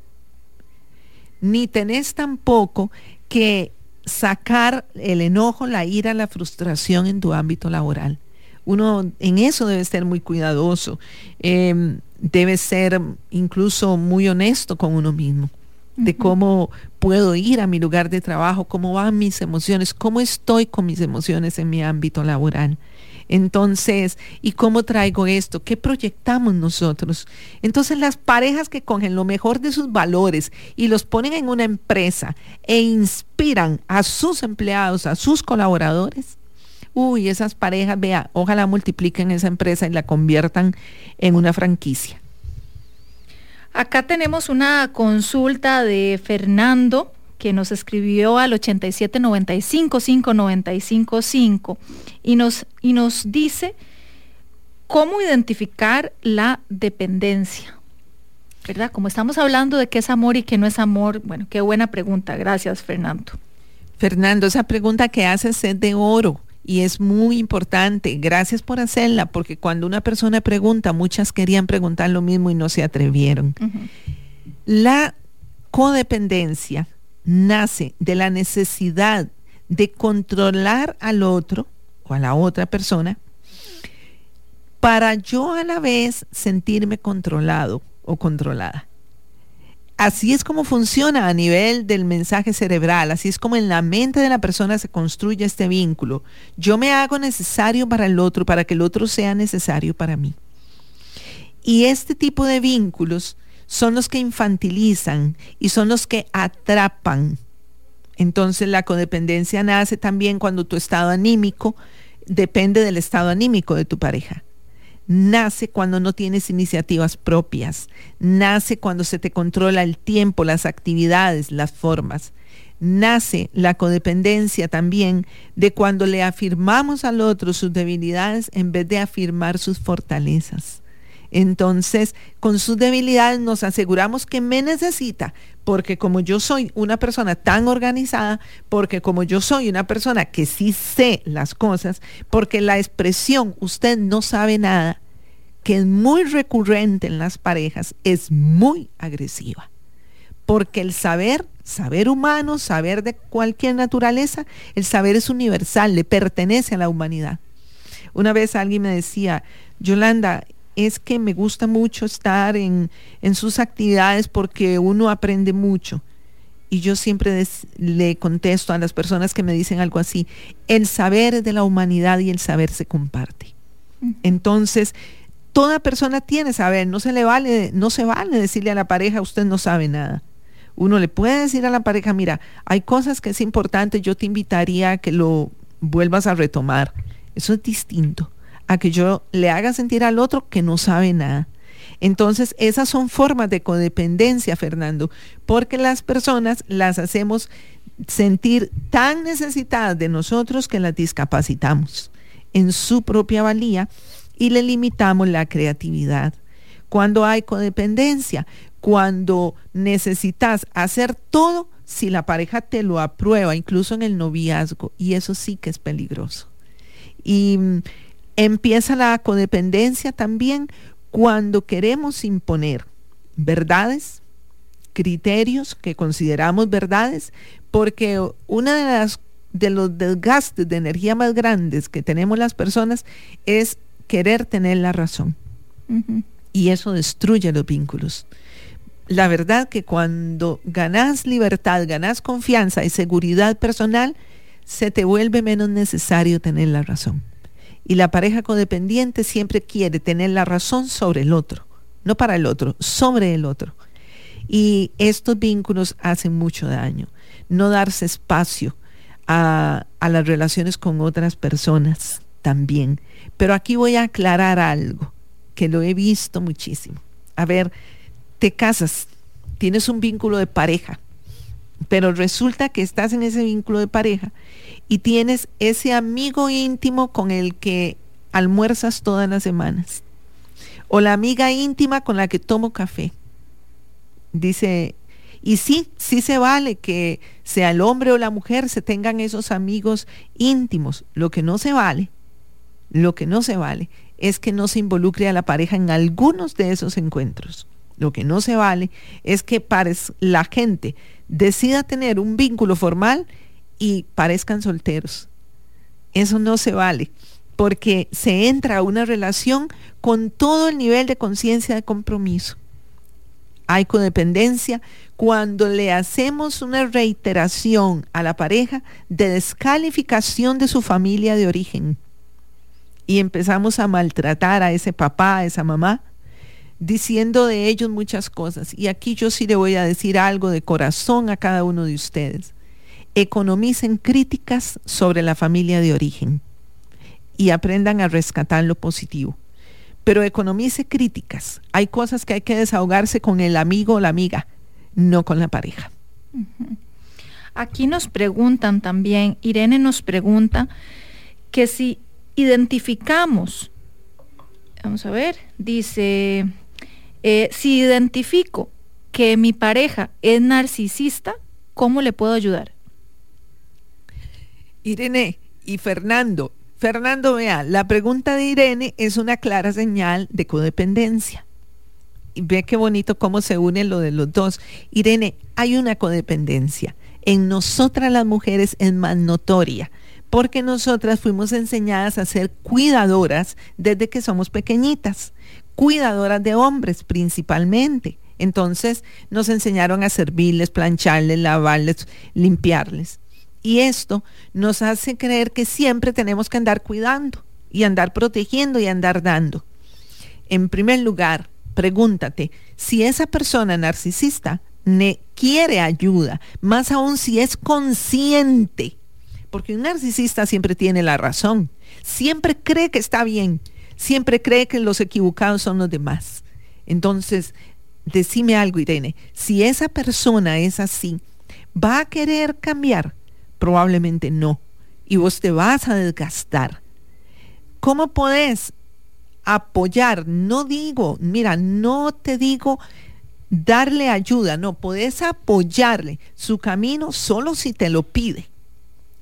ni tenés tampoco que sacar el enojo, la ira, la frustración en tu ámbito laboral. Uno en eso debe ser muy cuidadoso, em, debe ser incluso muy honesto con uno mismo de cómo puedo ir a mi lugar de trabajo, cómo van mis emociones, cómo estoy con mis emociones en mi ámbito laboral. Entonces, ¿y cómo traigo esto? ¿Qué proyectamos nosotros? Entonces, las parejas que cogen lo mejor de sus valores y los ponen en una empresa e inspiran a sus empleados, a sus colaboradores, uy, esas parejas, vea, ojalá multipliquen esa empresa y la conviertan en una franquicia. Acá tenemos una consulta de Fernando que nos escribió al 87955955 y nos, y nos dice cómo identificar la dependencia. ¿Verdad? Como estamos hablando de qué es amor y qué no es amor, bueno, qué buena pregunta. Gracias, Fernando. Fernando, esa pregunta que haces es de oro y es muy importante. Gracias por hacerla, porque cuando una persona pregunta, muchas querían preguntar lo mismo y no se atrevieron. La codependencia nace de la necesidad de controlar al otro o a la otra persona para yo a la vez sentirme controlado o controlada. Así es como funciona a nivel del mensaje cerebral, así es como en la mente de la persona se construye este vínculo. Yo me hago necesario para el otro, para que el otro sea necesario para mí. Y este tipo de vínculos son los que infantilizan y son los que atrapan. Entonces la codependencia nace también cuando tu estado anímico depende del estado anímico de tu pareja nace cuando no tienes iniciativas propias, nace cuando se te controla el tiempo, las actividades, las formas. Nace la codependencia también de cuando le afirmamos al otro sus debilidades en vez de afirmar sus fortalezas. Entonces, con sus debilidades nos aseguramos que me necesita, porque como yo soy una persona tan organizada, porque como yo soy una persona que sí sé las cosas, porque la expresión usted no sabe nada, que es muy recurrente en las parejas, es muy agresiva. Porque el saber, saber humano, saber de cualquier naturaleza, el saber es universal, le pertenece a la humanidad. Una vez alguien me decía, Yolanda, es que me gusta mucho estar en, sus actividades porque uno aprende mucho. Y yo siempre le contesto a las personas que me dicen algo así, el saber de la humanidad y el saber se comparte. Entonces, toda persona tiene saber, no se le vale, no se vale decirle a la pareja, usted no sabe nada. Uno le puede decir a la pareja, mira, hay cosas que es importante, yo te invitaría a que lo vuelvas a retomar. Eso es distinto a que yo le haga sentir al otro que no sabe nada. Entonces, esas son formas de codependencia, Fernando, porque las personas las hacemos sentir tan necesitadas de nosotros que las discapacitamos en su propia valía y le limitamos la creatividad. Cuando hay codependencia, cuando necesitas hacer todo si la pareja te lo aprueba, incluso en el noviazgo, y eso sí que es peligroso. Y Empieza la codependencia también cuando queremos imponer verdades, criterios que consideramos verdades, porque una de las de los desgastes de energía más grandes que tenemos las personas es querer tener la razón. Y eso destruye los vínculos. La verdad que cuando ganas libertad, ganas confianza y seguridad personal, se te vuelve menos necesario tener la razón. Y la pareja codependiente siempre quiere tener la razón sobre el otro, no para el otro, sobre el otro. Y estos vínculos hacen mucho daño. No darse espacio a, las relaciones con otras personas también. Pero aquí voy a aclarar algo que lo he visto muchísimo. A ver, te casas, tienes un vínculo de pareja, pero resulta que estás en ese vínculo de pareja y tienes ese amigo íntimo con el que almuerzas todas las semanas. O la amiga íntima con la que tomo café. Dice, y sí, sí se vale que sea el hombre o la mujer se tengan esos amigos íntimos. Lo que no se vale, lo que no se vale es que no se involucre a la pareja en algunos de esos encuentros. Lo que no se vale es que la gente decida tener un vínculo formal y parezcan solteros. Eso no se vale, porque se entra a una relación con todo el nivel de conciencia de compromiso. Hay codependencia cuando le hacemos una reiteración a la pareja de descalificación de su familia de origen. y empezamos a maltratar a ese papá, a esa mamá, diciendo de ellos muchas cosas. Y aquí yo sí le voy a decir algo de corazón a cada uno de ustedes. Economicen críticas sobre la familia de origen y aprendan a rescatar lo positivo. Pero economice críticas. Hay cosas que hay que desahogarse con el amigo o la amiga, no con la pareja. Aquí nos preguntan también, Irene nos pregunta que si identificamos, vamos a ver, dice, eh, si identifico que mi pareja es narcisista, ¿cómo le puedo ayudar? Irene y Fernando, Fernando, vea, la pregunta de Irene es una clara señal de codependencia. Y ve qué bonito cómo se une lo de los dos. Irene, hay una codependencia. En nosotras las mujeres es más notoria porque nosotras fuimos enseñadas a ser cuidadoras desde que somos pequeñitas, cuidadoras de hombres principalmente. Entonces nos enseñaron a servirles, plancharles, lavarles, limpiarles. Y esto nos hace creer que siempre tenemos que andar cuidando y andar protegiendo y andar dando. En primer lugar, pregúntate si esa persona narcisista quiere ayuda, más aún si es consciente porque un narcisista siempre tiene la razón, siempre cree que está bien, siempre cree que los equivocados son los demás. Entonces, decime algo, Irene, si esa persona es así, ¿va a querer cambiar? Probablemente no. Y vos te vas a desgastar. ¿Cómo podés apoyar? No digo, mira, no te digo darle ayuda, no, podés apoyarle su camino solo si te lo pide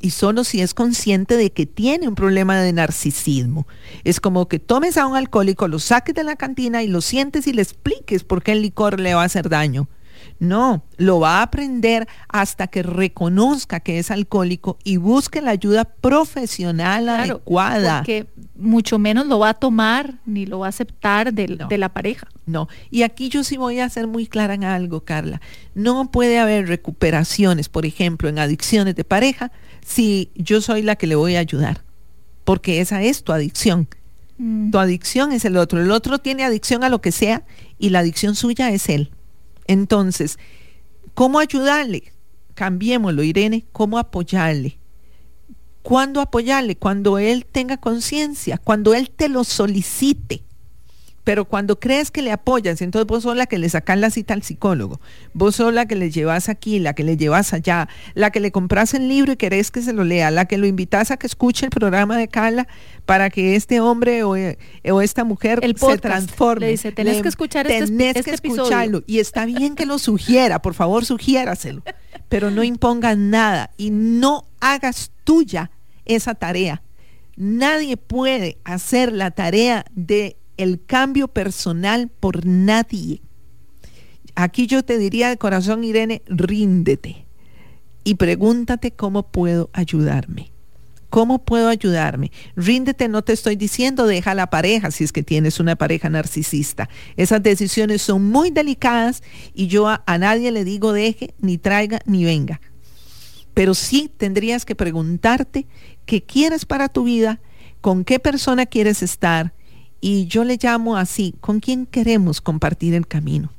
y solo si es consciente de que tiene un problema de narcisismo. Es como que tomes a un alcohólico, lo saques de la cantina y lo sientes y le expliques por qué el licor le va a hacer daño. No, lo va a aprender hasta que reconozca que es alcohólico y busque la ayuda profesional adecuada. Porque mucho menos lo va a tomar ni lo va a aceptar de, de, la pareja. No, y aquí yo sí voy a ser muy clara en algo, Carla. No puede haber recuperaciones, por ejemplo, en adicciones de pareja, si yo soy la que le voy a ayudar, porque esa es tu adicción. Mm. Tu adicción es el otro. El otro tiene adicción a lo que sea y la adicción suya es él. Entonces, ¿cómo ayudarle? Cambiémoslo, Irene, ¿cómo apoyarle? ¿Cuándo apoyarle? Cuando él tenga conciencia, cuando él te lo solicite. Pero cuando crees que le apoyas, entonces vos sos la que le sacas la cita al psicólogo, vos sos la que le llevas aquí, la que le llevas allá, la que le compras el libro y querés que se lo lea, la que lo invitas a que escuche el programa de Carla para que este hombre o, esta mujer se transforme. Le dice, tenés que escuchar este, tenés este que escucharlo. Y está bien que lo sugiera, por favor, sugiéraselo, pero no impongas nada y no hagas tuya esa tarea. Nadie puede hacer la tarea de el cambio personal por nadie. Aquí yo te diría de corazón, Irene, ríndete y pregúntate cómo puedo ayudarme. ¿Cómo puedo ayudarme? Ríndete, no te estoy diciendo deja la pareja si es que tienes una pareja narcisista. Esas decisiones son muy delicadas y yo a, nadie le digo deje, ni traiga, ni venga. Pero sí tendrías que preguntarte qué quieres para tu vida, con qué persona quieres estar y yo le llamo así, ¿con quién queremos compartir el camino?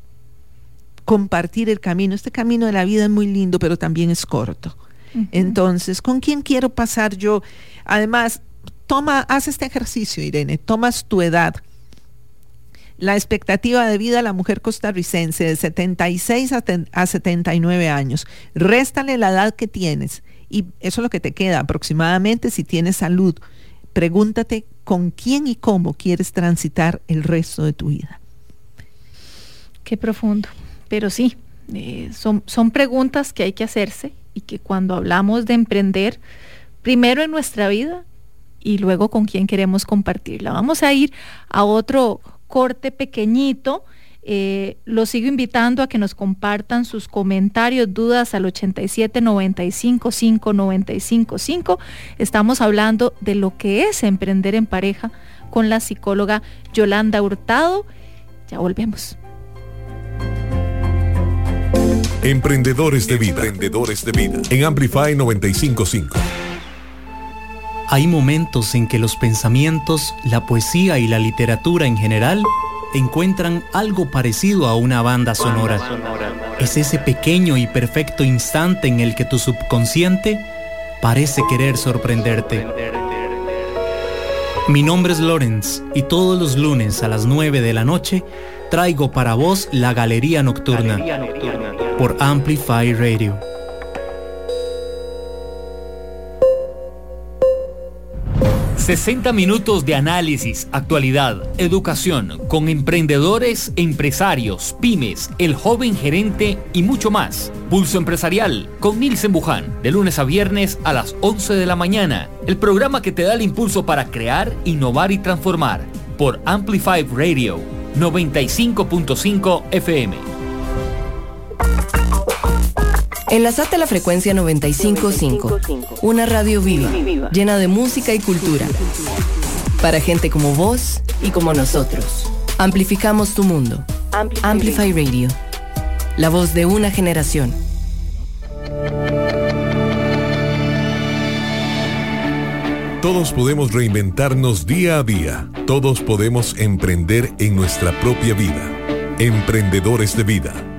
Compartir el camino. Este camino de la vida es muy lindo, pero también es corto. Entonces, ¿con quién quiero pasar yo? Además, toma, haz este ejercicio, Irene, tomas tu edad. La expectativa de vida de la mujer costarricense de 76 a, a 79 años. Réstale la edad que tienes y eso es lo que te queda aproximadamente si tienes salud. Pregúntate con quién y cómo quieres transitar el resto de tu vida. Qué profundo, pero sí, eh, son, son preguntas que hay que hacerse y que cuando hablamos de emprender, primero en nuestra vida y luego con quién queremos compartirla. Vamos a ir a otro corte pequeñito eh, los sigo invitando a que nos compartan sus comentarios, dudas al 87 95 5 95 5. Estamos hablando de lo que es emprender en pareja con la psicóloga Yolanda Hurtado. Ya volvemos. Emprendedores de vida. Emprendedores de vida. En Amplify 955. Hay momentos en que los pensamientos, la poesía y la literatura en general encuentran algo parecido a una banda sonora. Es ese pequeño y perfecto instante en el que tu subconsciente parece querer sorprenderte. Mi nombre es Lawrence y todos los lunes a las 9 de la noche traigo para vos la Galería Nocturna, por Amplify Radio. 60 minutos de análisis, actualidad, educación, con emprendedores, empresarios, pymes, el joven gerente y mucho más. Pulso Empresarial con Nilsen Buján, de lunes a viernes a las 11 de la mañana. El programa que te da el impulso para crear, innovar y transformar. Por Amplify Radio 95.5 FM. Enlazate a la frecuencia 955, una radio viva, llena de música y cultura. Para gente como vos y como nosotros. Amplificamos tu mundo. Amplify Radio. La voz de una generación. Todos podemos reinventarnos día a día. Todos podemos emprender en nuestra propia vida. Emprendedores de vida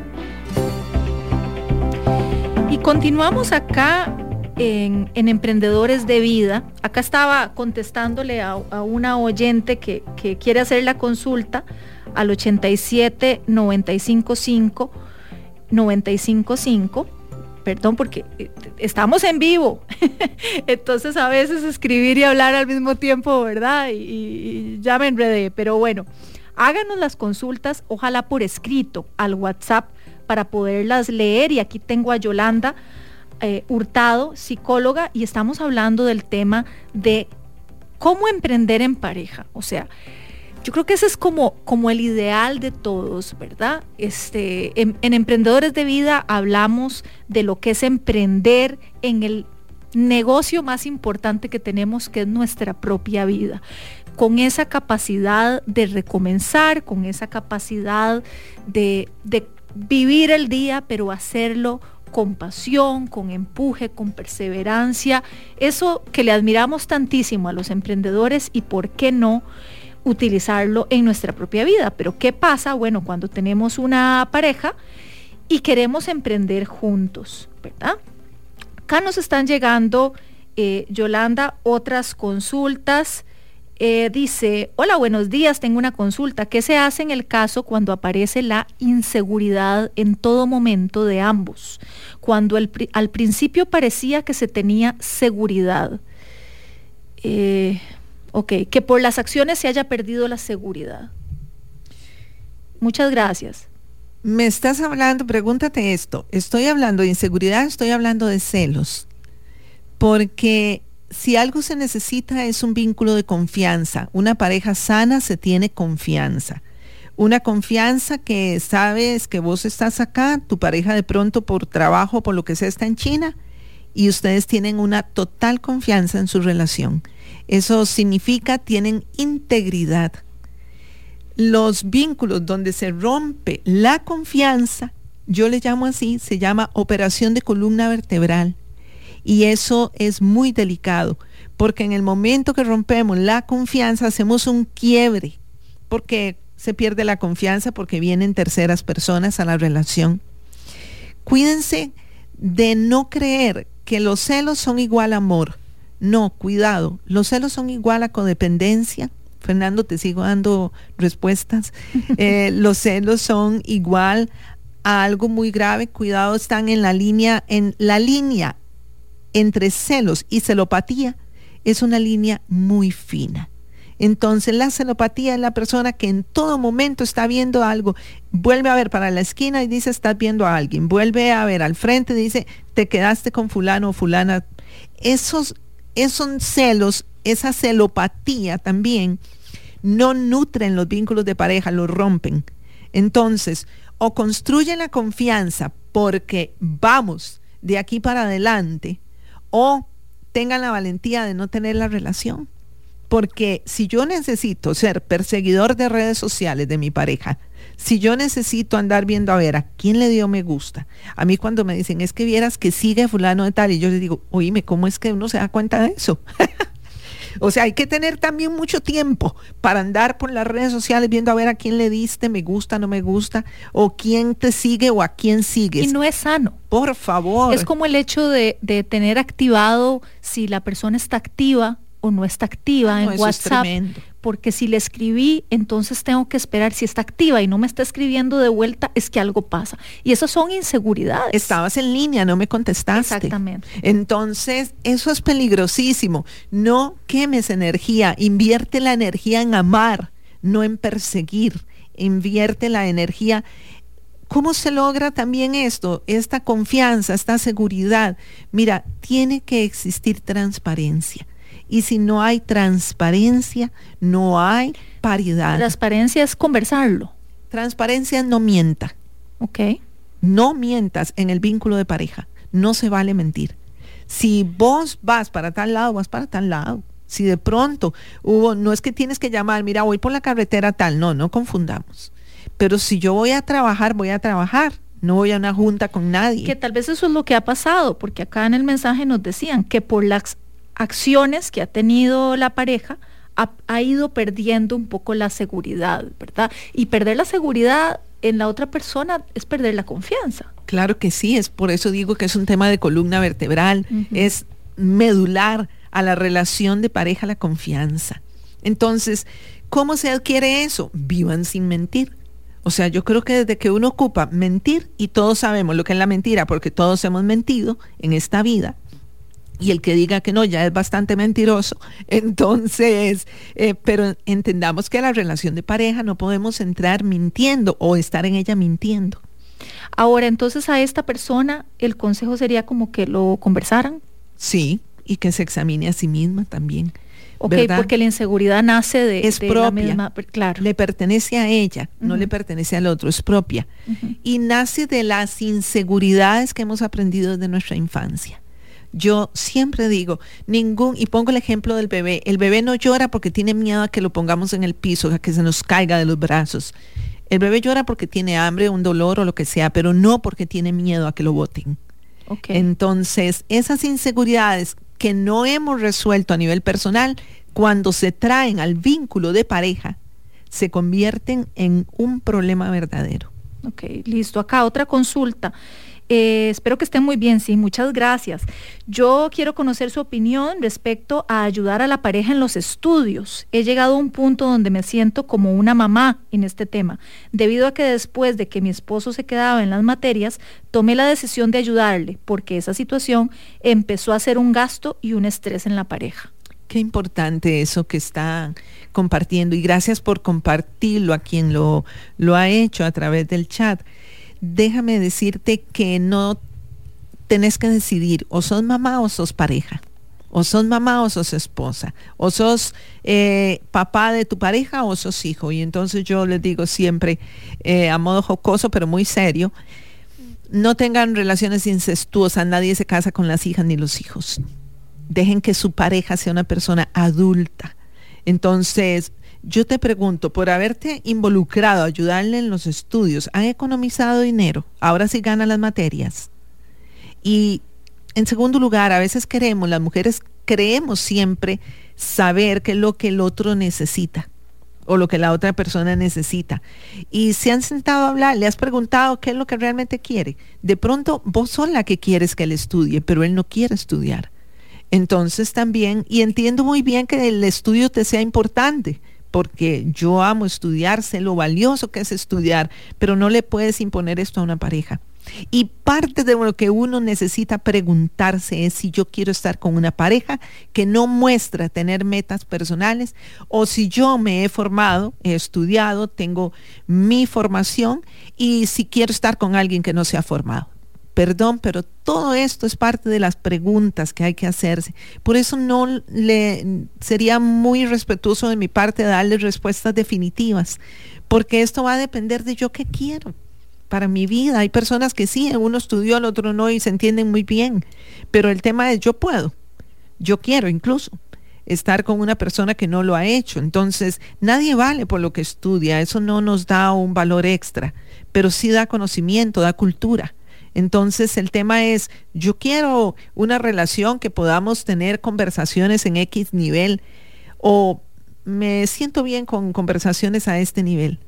continuamos acá en, Emprendedores de Vida. Acá estaba contestándole a, una oyente que, quiere hacer la consulta al 87 955 955 perdón, porque eh, estamos en vivo. Entonces a veces escribir y hablar al mismo tiempo, ¿verdad? Y, y, ya me enredé. Pero bueno, háganos las consultas, ojalá por escrito, al WhatsApp para poderlas leer. Y aquí tengo a Yolanda eh, Hurtado, psicóloga, y estamos hablando del tema de cómo emprender en pareja. O sea, yo creo que ese es como, como el ideal de todos, ¿verdad? Este, en, en, Emprendedores de Vida hablamos de lo que es emprender en el negocio más importante que tenemos, que es nuestra propia vida. Con esa capacidad de recomenzar, con esa capacidad de, de vivir el día, pero hacerlo con pasión, con empuje, con perseverancia. Eso que le admiramos tantísimo a los emprendedores y por qué no utilizarlo en nuestra propia vida. Pero ¿qué pasa? Bueno, cuando tenemos una pareja y queremos emprender juntos, ¿verdad? Acá nos están llegando, eh, Yolanda, otras consultas. Eh, dice, hola, buenos días, tengo una consulta. ¿Qué se hace en el caso cuando aparece la inseguridad en todo momento de ambos? Cuando al principio parecía que se tenía seguridad. Eh, ok, que por las acciones se haya perdido la seguridad. Muchas gracias. Me estás hablando, pregúntate esto, estoy hablando de inseguridad, estoy hablando de celos, porque si algo se necesita es un vínculo de confianza. Una pareja sana se tiene confianza. Una confianza que sabes que vos estás acá, tu pareja de pronto por trabajo, por lo que sea, está en China y ustedes tienen una total confianza en su relación. Eso significa tienen integridad. Los vínculos donde se rompe la confianza, yo le llamo así, se llama operación de columna vertebral y eso es muy delicado, porque en el momento que rompemos la confianza hacemos un quiebre, porque se pierde la confianza porque vienen terceras personas a la relación. Cuídense de no creer que los celos son igual a amor. No, cuidado, los celos son igual a codependencia. Fernando, te sigo dando respuestas. Eh, los celos son igual a algo muy grave. Cuidado, están en la línea, en la línea entre celos y celopatía es una línea muy fina. Entonces la celopatía es la persona que en todo momento está viendo algo, vuelve a ver para la esquina y dice estás viendo a alguien, vuelve a ver al frente y dice te quedaste con fulano o fulana. Esos, esos celos, esa celopatía también no nutren los vínculos de pareja, los rompen. Entonces, o construyen la confianza porque vamos de aquí para adelante, o tengan la valentía de no tener la relación. Porque si yo necesito ser perseguidor de redes sociales de mi pareja, si yo necesito andar viendo a ver a quién le dio me gusta, a mí cuando me dicen es que vieras que sigue fulano de tal y yo les digo, oíme, ¿cómo es que uno se da cuenta de eso? O sea, hay que tener también mucho tiempo para andar por las redes sociales viendo a ver a quién le diste, me gusta, no me gusta, o quién te sigue o a quién sigues. Y no es sano. Por favor. Es como el hecho de, de tener activado si la persona está activa o no está activa en WhatsApp. Porque si le escribí, entonces tengo que esperar si está activa y no me está escribiendo de vuelta, es que algo pasa. Y esas son inseguridades. Estabas en línea, no me contestaste. Exactamente. Entonces, eso es peligrosísimo. No quemes energía, invierte la energía en amar, no en perseguir. Invierte la energía ¿Cómo se logra también esto? Esta confianza, esta seguridad. Mira, tiene que existir transparencia. Y si no hay transparencia, no hay paridad. Transparencia es conversarlo. Transparencia no mienta. Ok. No mientas en el vínculo de pareja. No se vale mentir. Si vos vas para tal lado, vas para tal lado. Si de pronto hubo, no es que tienes que llamar, mira, voy por la carretera tal, no, no confundamos. Pero si yo voy a trabajar, voy a trabajar no voy a una junta con nadie. Que tal vez eso es lo que ha pasado, porque acá en el mensaje nos decían que por las acciones que ha tenido la pareja, ha, ido perdiendo un poco la seguridad, ¿verdad? Y perder la seguridad en la otra persona es perder la confianza. Claro que sí, es por eso digo que es un tema de columna vertebral, es medular a la relación de pareja la confianza. Entonces, ¿cómo se adquiere eso? Vivan sin mentir. O sea, yo creo que desde que uno ocupa mentir, y todos sabemos lo que es la mentira, porque todos hemos mentido en esta vida, y el que diga que no ya es bastante mentiroso. Entonces, eh, pero entendamos que la relación de pareja no podemos entrar mintiendo o estar en ella mintiendo. Ahora, entonces a esta persona el consejo sería como que lo conversaran. Sí, y que se examine a sí misma también. Ok, porque la inseguridad nace de, es propia, la misma, claro. Le pertenece a ella, no le pertenece al otro, es propia. Y nace de las inseguridades que hemos aprendido de nuestra infancia. Yo siempre digo, ningún, y pongo el ejemplo del bebé, el bebé no llora porque tiene miedo a que lo pongamos en el piso, a que se nos caiga de los brazos. El bebé llora porque tiene hambre, un dolor o lo que sea, pero no porque tiene miedo a que lo boten. Entonces, esas inseguridades que no hemos resuelto a nivel personal, cuando se traen al vínculo de pareja, se convierten en un problema verdadero. Ok, listo. Acá otra consulta. Eh, espero que estén muy bien, sí, muchas gracias. Yo quiero conocer su opinión respecto a ayudar a la pareja en los estudios. He llegado a un punto donde me siento como una mamá en este tema, debido a que después de que mi esposo se quedaba en las materias, tomé la decisión de ayudarle, porque esa situación empezó a ser un gasto y un estrés en la pareja. Qué importante eso que está compartiendo y gracias por compartirlo a quien lo, lo ha hecho a través del chat déjame decirte que no tenés que decidir, o sos mamá o sos pareja, o sos mamá o sos esposa, o sos eh, papá de tu pareja o sos hijo. Y entonces yo les digo siempre, eh, a modo jocoso, pero muy serio, no tengan relaciones incestuosas, nadie se casa con las hijas ni los hijos. Dejen que su pareja sea una persona adulta. Entonces, yo te pregunto, por haberte involucrado, ayudarle en los estudios, ¿han economizado dinero? Ahora sí ganan las materias. Y en segundo lugar, a veces queremos, las mujeres creemos siempre saber qué es lo que el otro necesita o lo que la otra persona necesita. Y se han sentado a hablar, le has preguntado qué es lo que realmente quiere. De pronto vos sos la que quieres que él estudie, pero él no quiere estudiar. Entonces también, y entiendo muy bien que el estudio te sea importante, porque yo amo estudiar, sé lo valioso que es estudiar, pero no le puedes imponer esto a una pareja. Y parte de lo que uno necesita preguntarse es si yo quiero estar con una pareja que no muestra tener metas personales o si yo me he formado, he estudiado, tengo mi formación y si quiero estar con alguien que no se ha formado perdón, pero todo esto es parte de las preguntas que hay que hacerse. Por eso no le sería muy respetuoso de mi parte darle respuestas definitivas, porque esto va a depender de yo qué quiero para mi vida. Hay personas que sí, uno estudió, el otro no y se entienden muy bien, pero el tema es yo puedo, yo quiero incluso estar con una persona que no lo ha hecho. Entonces, nadie vale por lo que estudia, eso no nos da un valor extra, pero sí da conocimiento, da cultura. Entonces el tema es, yo quiero una relación que podamos tener conversaciones en X nivel o me siento bien con conversaciones a este nivel,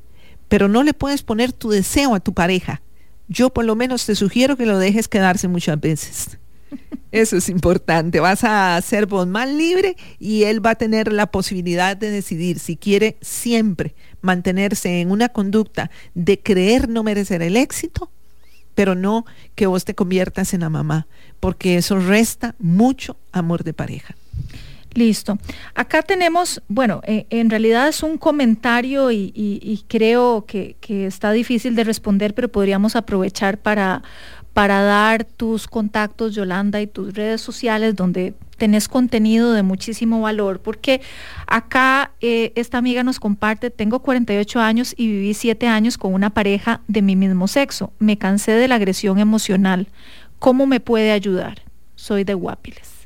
pero no le puedes poner tu deseo a tu pareja. Yo por lo menos te sugiero que lo dejes quedarse muchas veces. Eso es importante. Vas a ser vos más libre y él va a tener la posibilidad de decidir si quiere siempre mantenerse en una conducta de creer no merecer el éxito, pero no que vos te conviertas en la mamá, porque eso resta mucho amor de pareja. Listo. Acá tenemos, bueno, eh, en realidad es un comentario y, creo que, que, está difícil de responder, pero podríamos aprovechar para, para dar tus contactos, Yolanda, y tus redes sociales donde tenés contenido de muchísimo valor, porque acá eh, esta amiga nos comparte, tengo 48 años y viví 7 años con una pareja de mi mismo sexo. Me cansé de la agresión emocional. ¿Cómo me puede ayudar? Soy de Guapiles.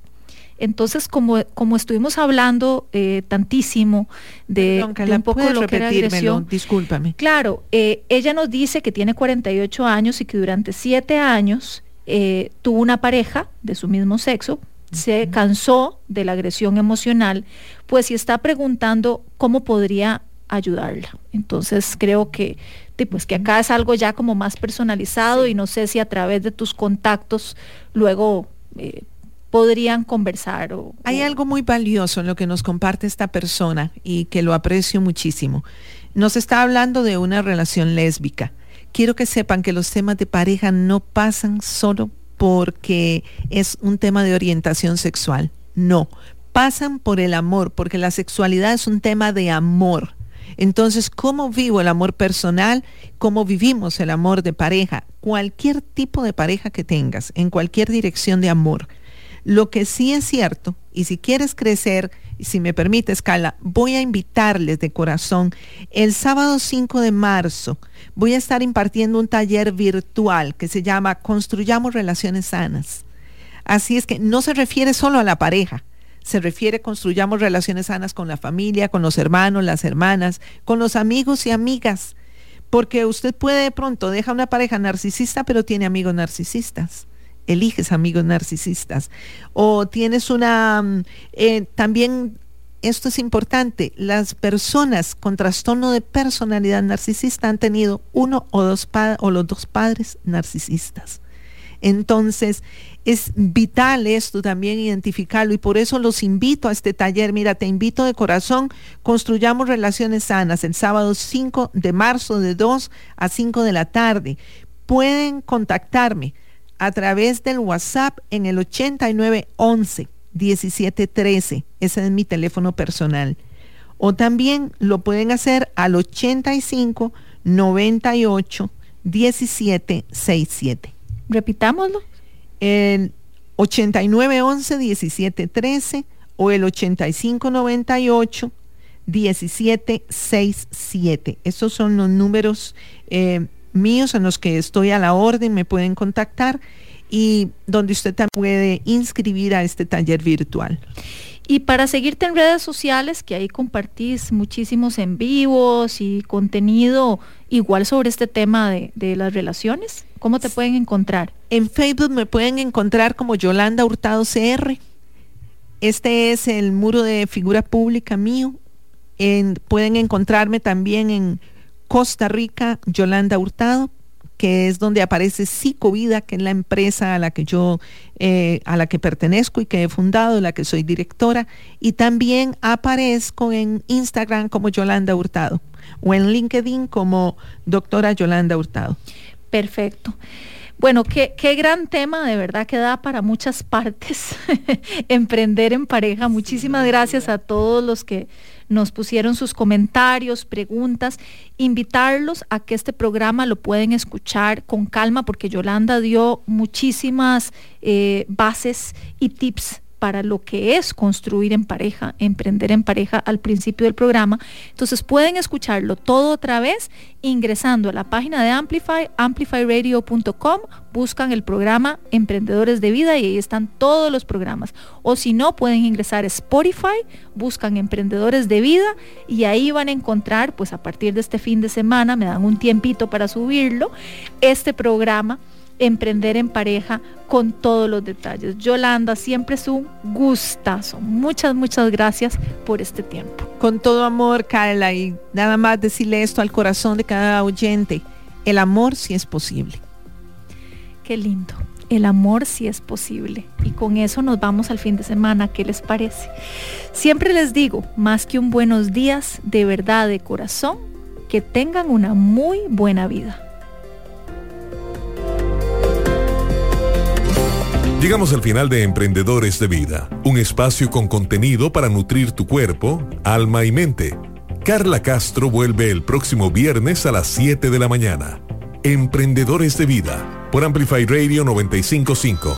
Entonces, como, como estuvimos hablando eh, tantísimo de, un poco lo que era agresión, discúlpame. Claro, eh, ella nos dice que tiene 48 años y que durante 7 años eh, tuvo una pareja de su mismo sexo, se cansó de la agresión emocional, pues si está preguntando cómo podría ayudarla. Entonces creo que pues que acá es algo ya como más personalizado y no sé si a través de tus contactos luego podrían conversar. O, Hay algo muy valioso en lo que nos comparte esta persona y que lo aprecio muchísimo. Nos está hablando de una relación lésbica. Quiero que sepan que los temas de pareja no pasan solo porque es un tema de orientación sexual. No, pasan por el amor, porque la sexualidad es un tema de amor. Entonces, ¿cómo vivo el amor personal? ¿Cómo vivimos el amor de pareja? Cualquier tipo de pareja que tengas, en cualquier dirección de amor lo que sí es cierto, y si quieres crecer, si me permite, Escala, voy a invitarles de corazón el sábado 5 de marzo. Voy a estar impartiendo un taller virtual que se llama Construyamos Relaciones Sanas. Así es que no se refiere solo a la pareja, se refiere construyamos relaciones sanas con la familia, con los hermanos, las hermanas, con los amigos y amigas. Porque usted puede de pronto dejar una pareja narcisista, pero tiene amigos narcisistas eliges amigos narcisistas. O tienes una, mm, eh, también esto es importante, las personas con trastorno de personalidad narcisista han tenido uno o, dos o los dos padres narcisistas. Entonces, es vital esto también identificarlo y por eso los invito a este taller. Mira, te invito de corazón, construyamos relaciones sanas el sábado 5 de marzo de 2 a 5 de la tarde. Pueden contactarme a través del WhatsApp en el 8911 1713. Ese es mi teléfono personal. O también lo pueden hacer al 85 98 1767. Repitámoslo. El 8911 1713 o el 8598 1767. Esos son los números eh, míos en los que estoy a la orden, me pueden contactar y donde usted también puede inscribir a este taller virtual. Y para seguirte en redes sociales, que ahí compartís muchísimos en vivos y contenido igual sobre este tema de, de, las relaciones, ¿cómo te pueden encontrar? En Facebook me pueden encontrar como Yolanda Hurtado CR. Este es el muro de figura pública mío. En, pueden encontrarme también en Costa Rica, Yolanda Hurtado, que es donde aparece Psicovida, que es la empresa a la que yo, eh, a la que pertenezco y que he fundado, la que soy directora, y también aparezco en Instagram como Yolanda Hurtado o en LinkedIn como doctora Yolanda Hurtado. Perfecto. Bueno, qué, qué, gran tema, de verdad que da para muchas partes, emprender en pareja. Muchísimas gracias a todos los que nos pusieron sus comentarios, preguntas, invitarlos a que este programa lo pueden escuchar con calma porque Yolanda dio muchísimas eh, bases y tips para lo que es construir en pareja, emprender en pareja al principio del programa. Entonces pueden escucharlo todo otra vez ingresando a la página de Amplify, amplifyradio.com, buscan el programa Emprendedores de Vida y ahí están todos los programas. O si no, pueden ingresar a Spotify, buscan Emprendedores de Vida y ahí van a encontrar, pues a partir de este fin de semana, me dan un tiempito para subirlo, este programa emprender en pareja con todos los detalles. Yolanda, siempre es un gustazo. Muchas, muchas gracias por este tiempo. Con todo amor, Carla, y nada más decirle esto al corazón de cada oyente. El amor sí es posible. Qué lindo. El amor sí es posible. Y con eso nos vamos al fin de semana. ¿Qué les parece? Siempre les digo, más que un buenos días, de verdad, de corazón, que tengan una muy buena vida. Llegamos al final de Emprendedores de Vida, un espacio con contenido para nutrir tu cuerpo, alma y mente. Carla Castro vuelve el próximo viernes a las 7 de la mañana. Emprendedores de Vida, por Amplify Radio 955.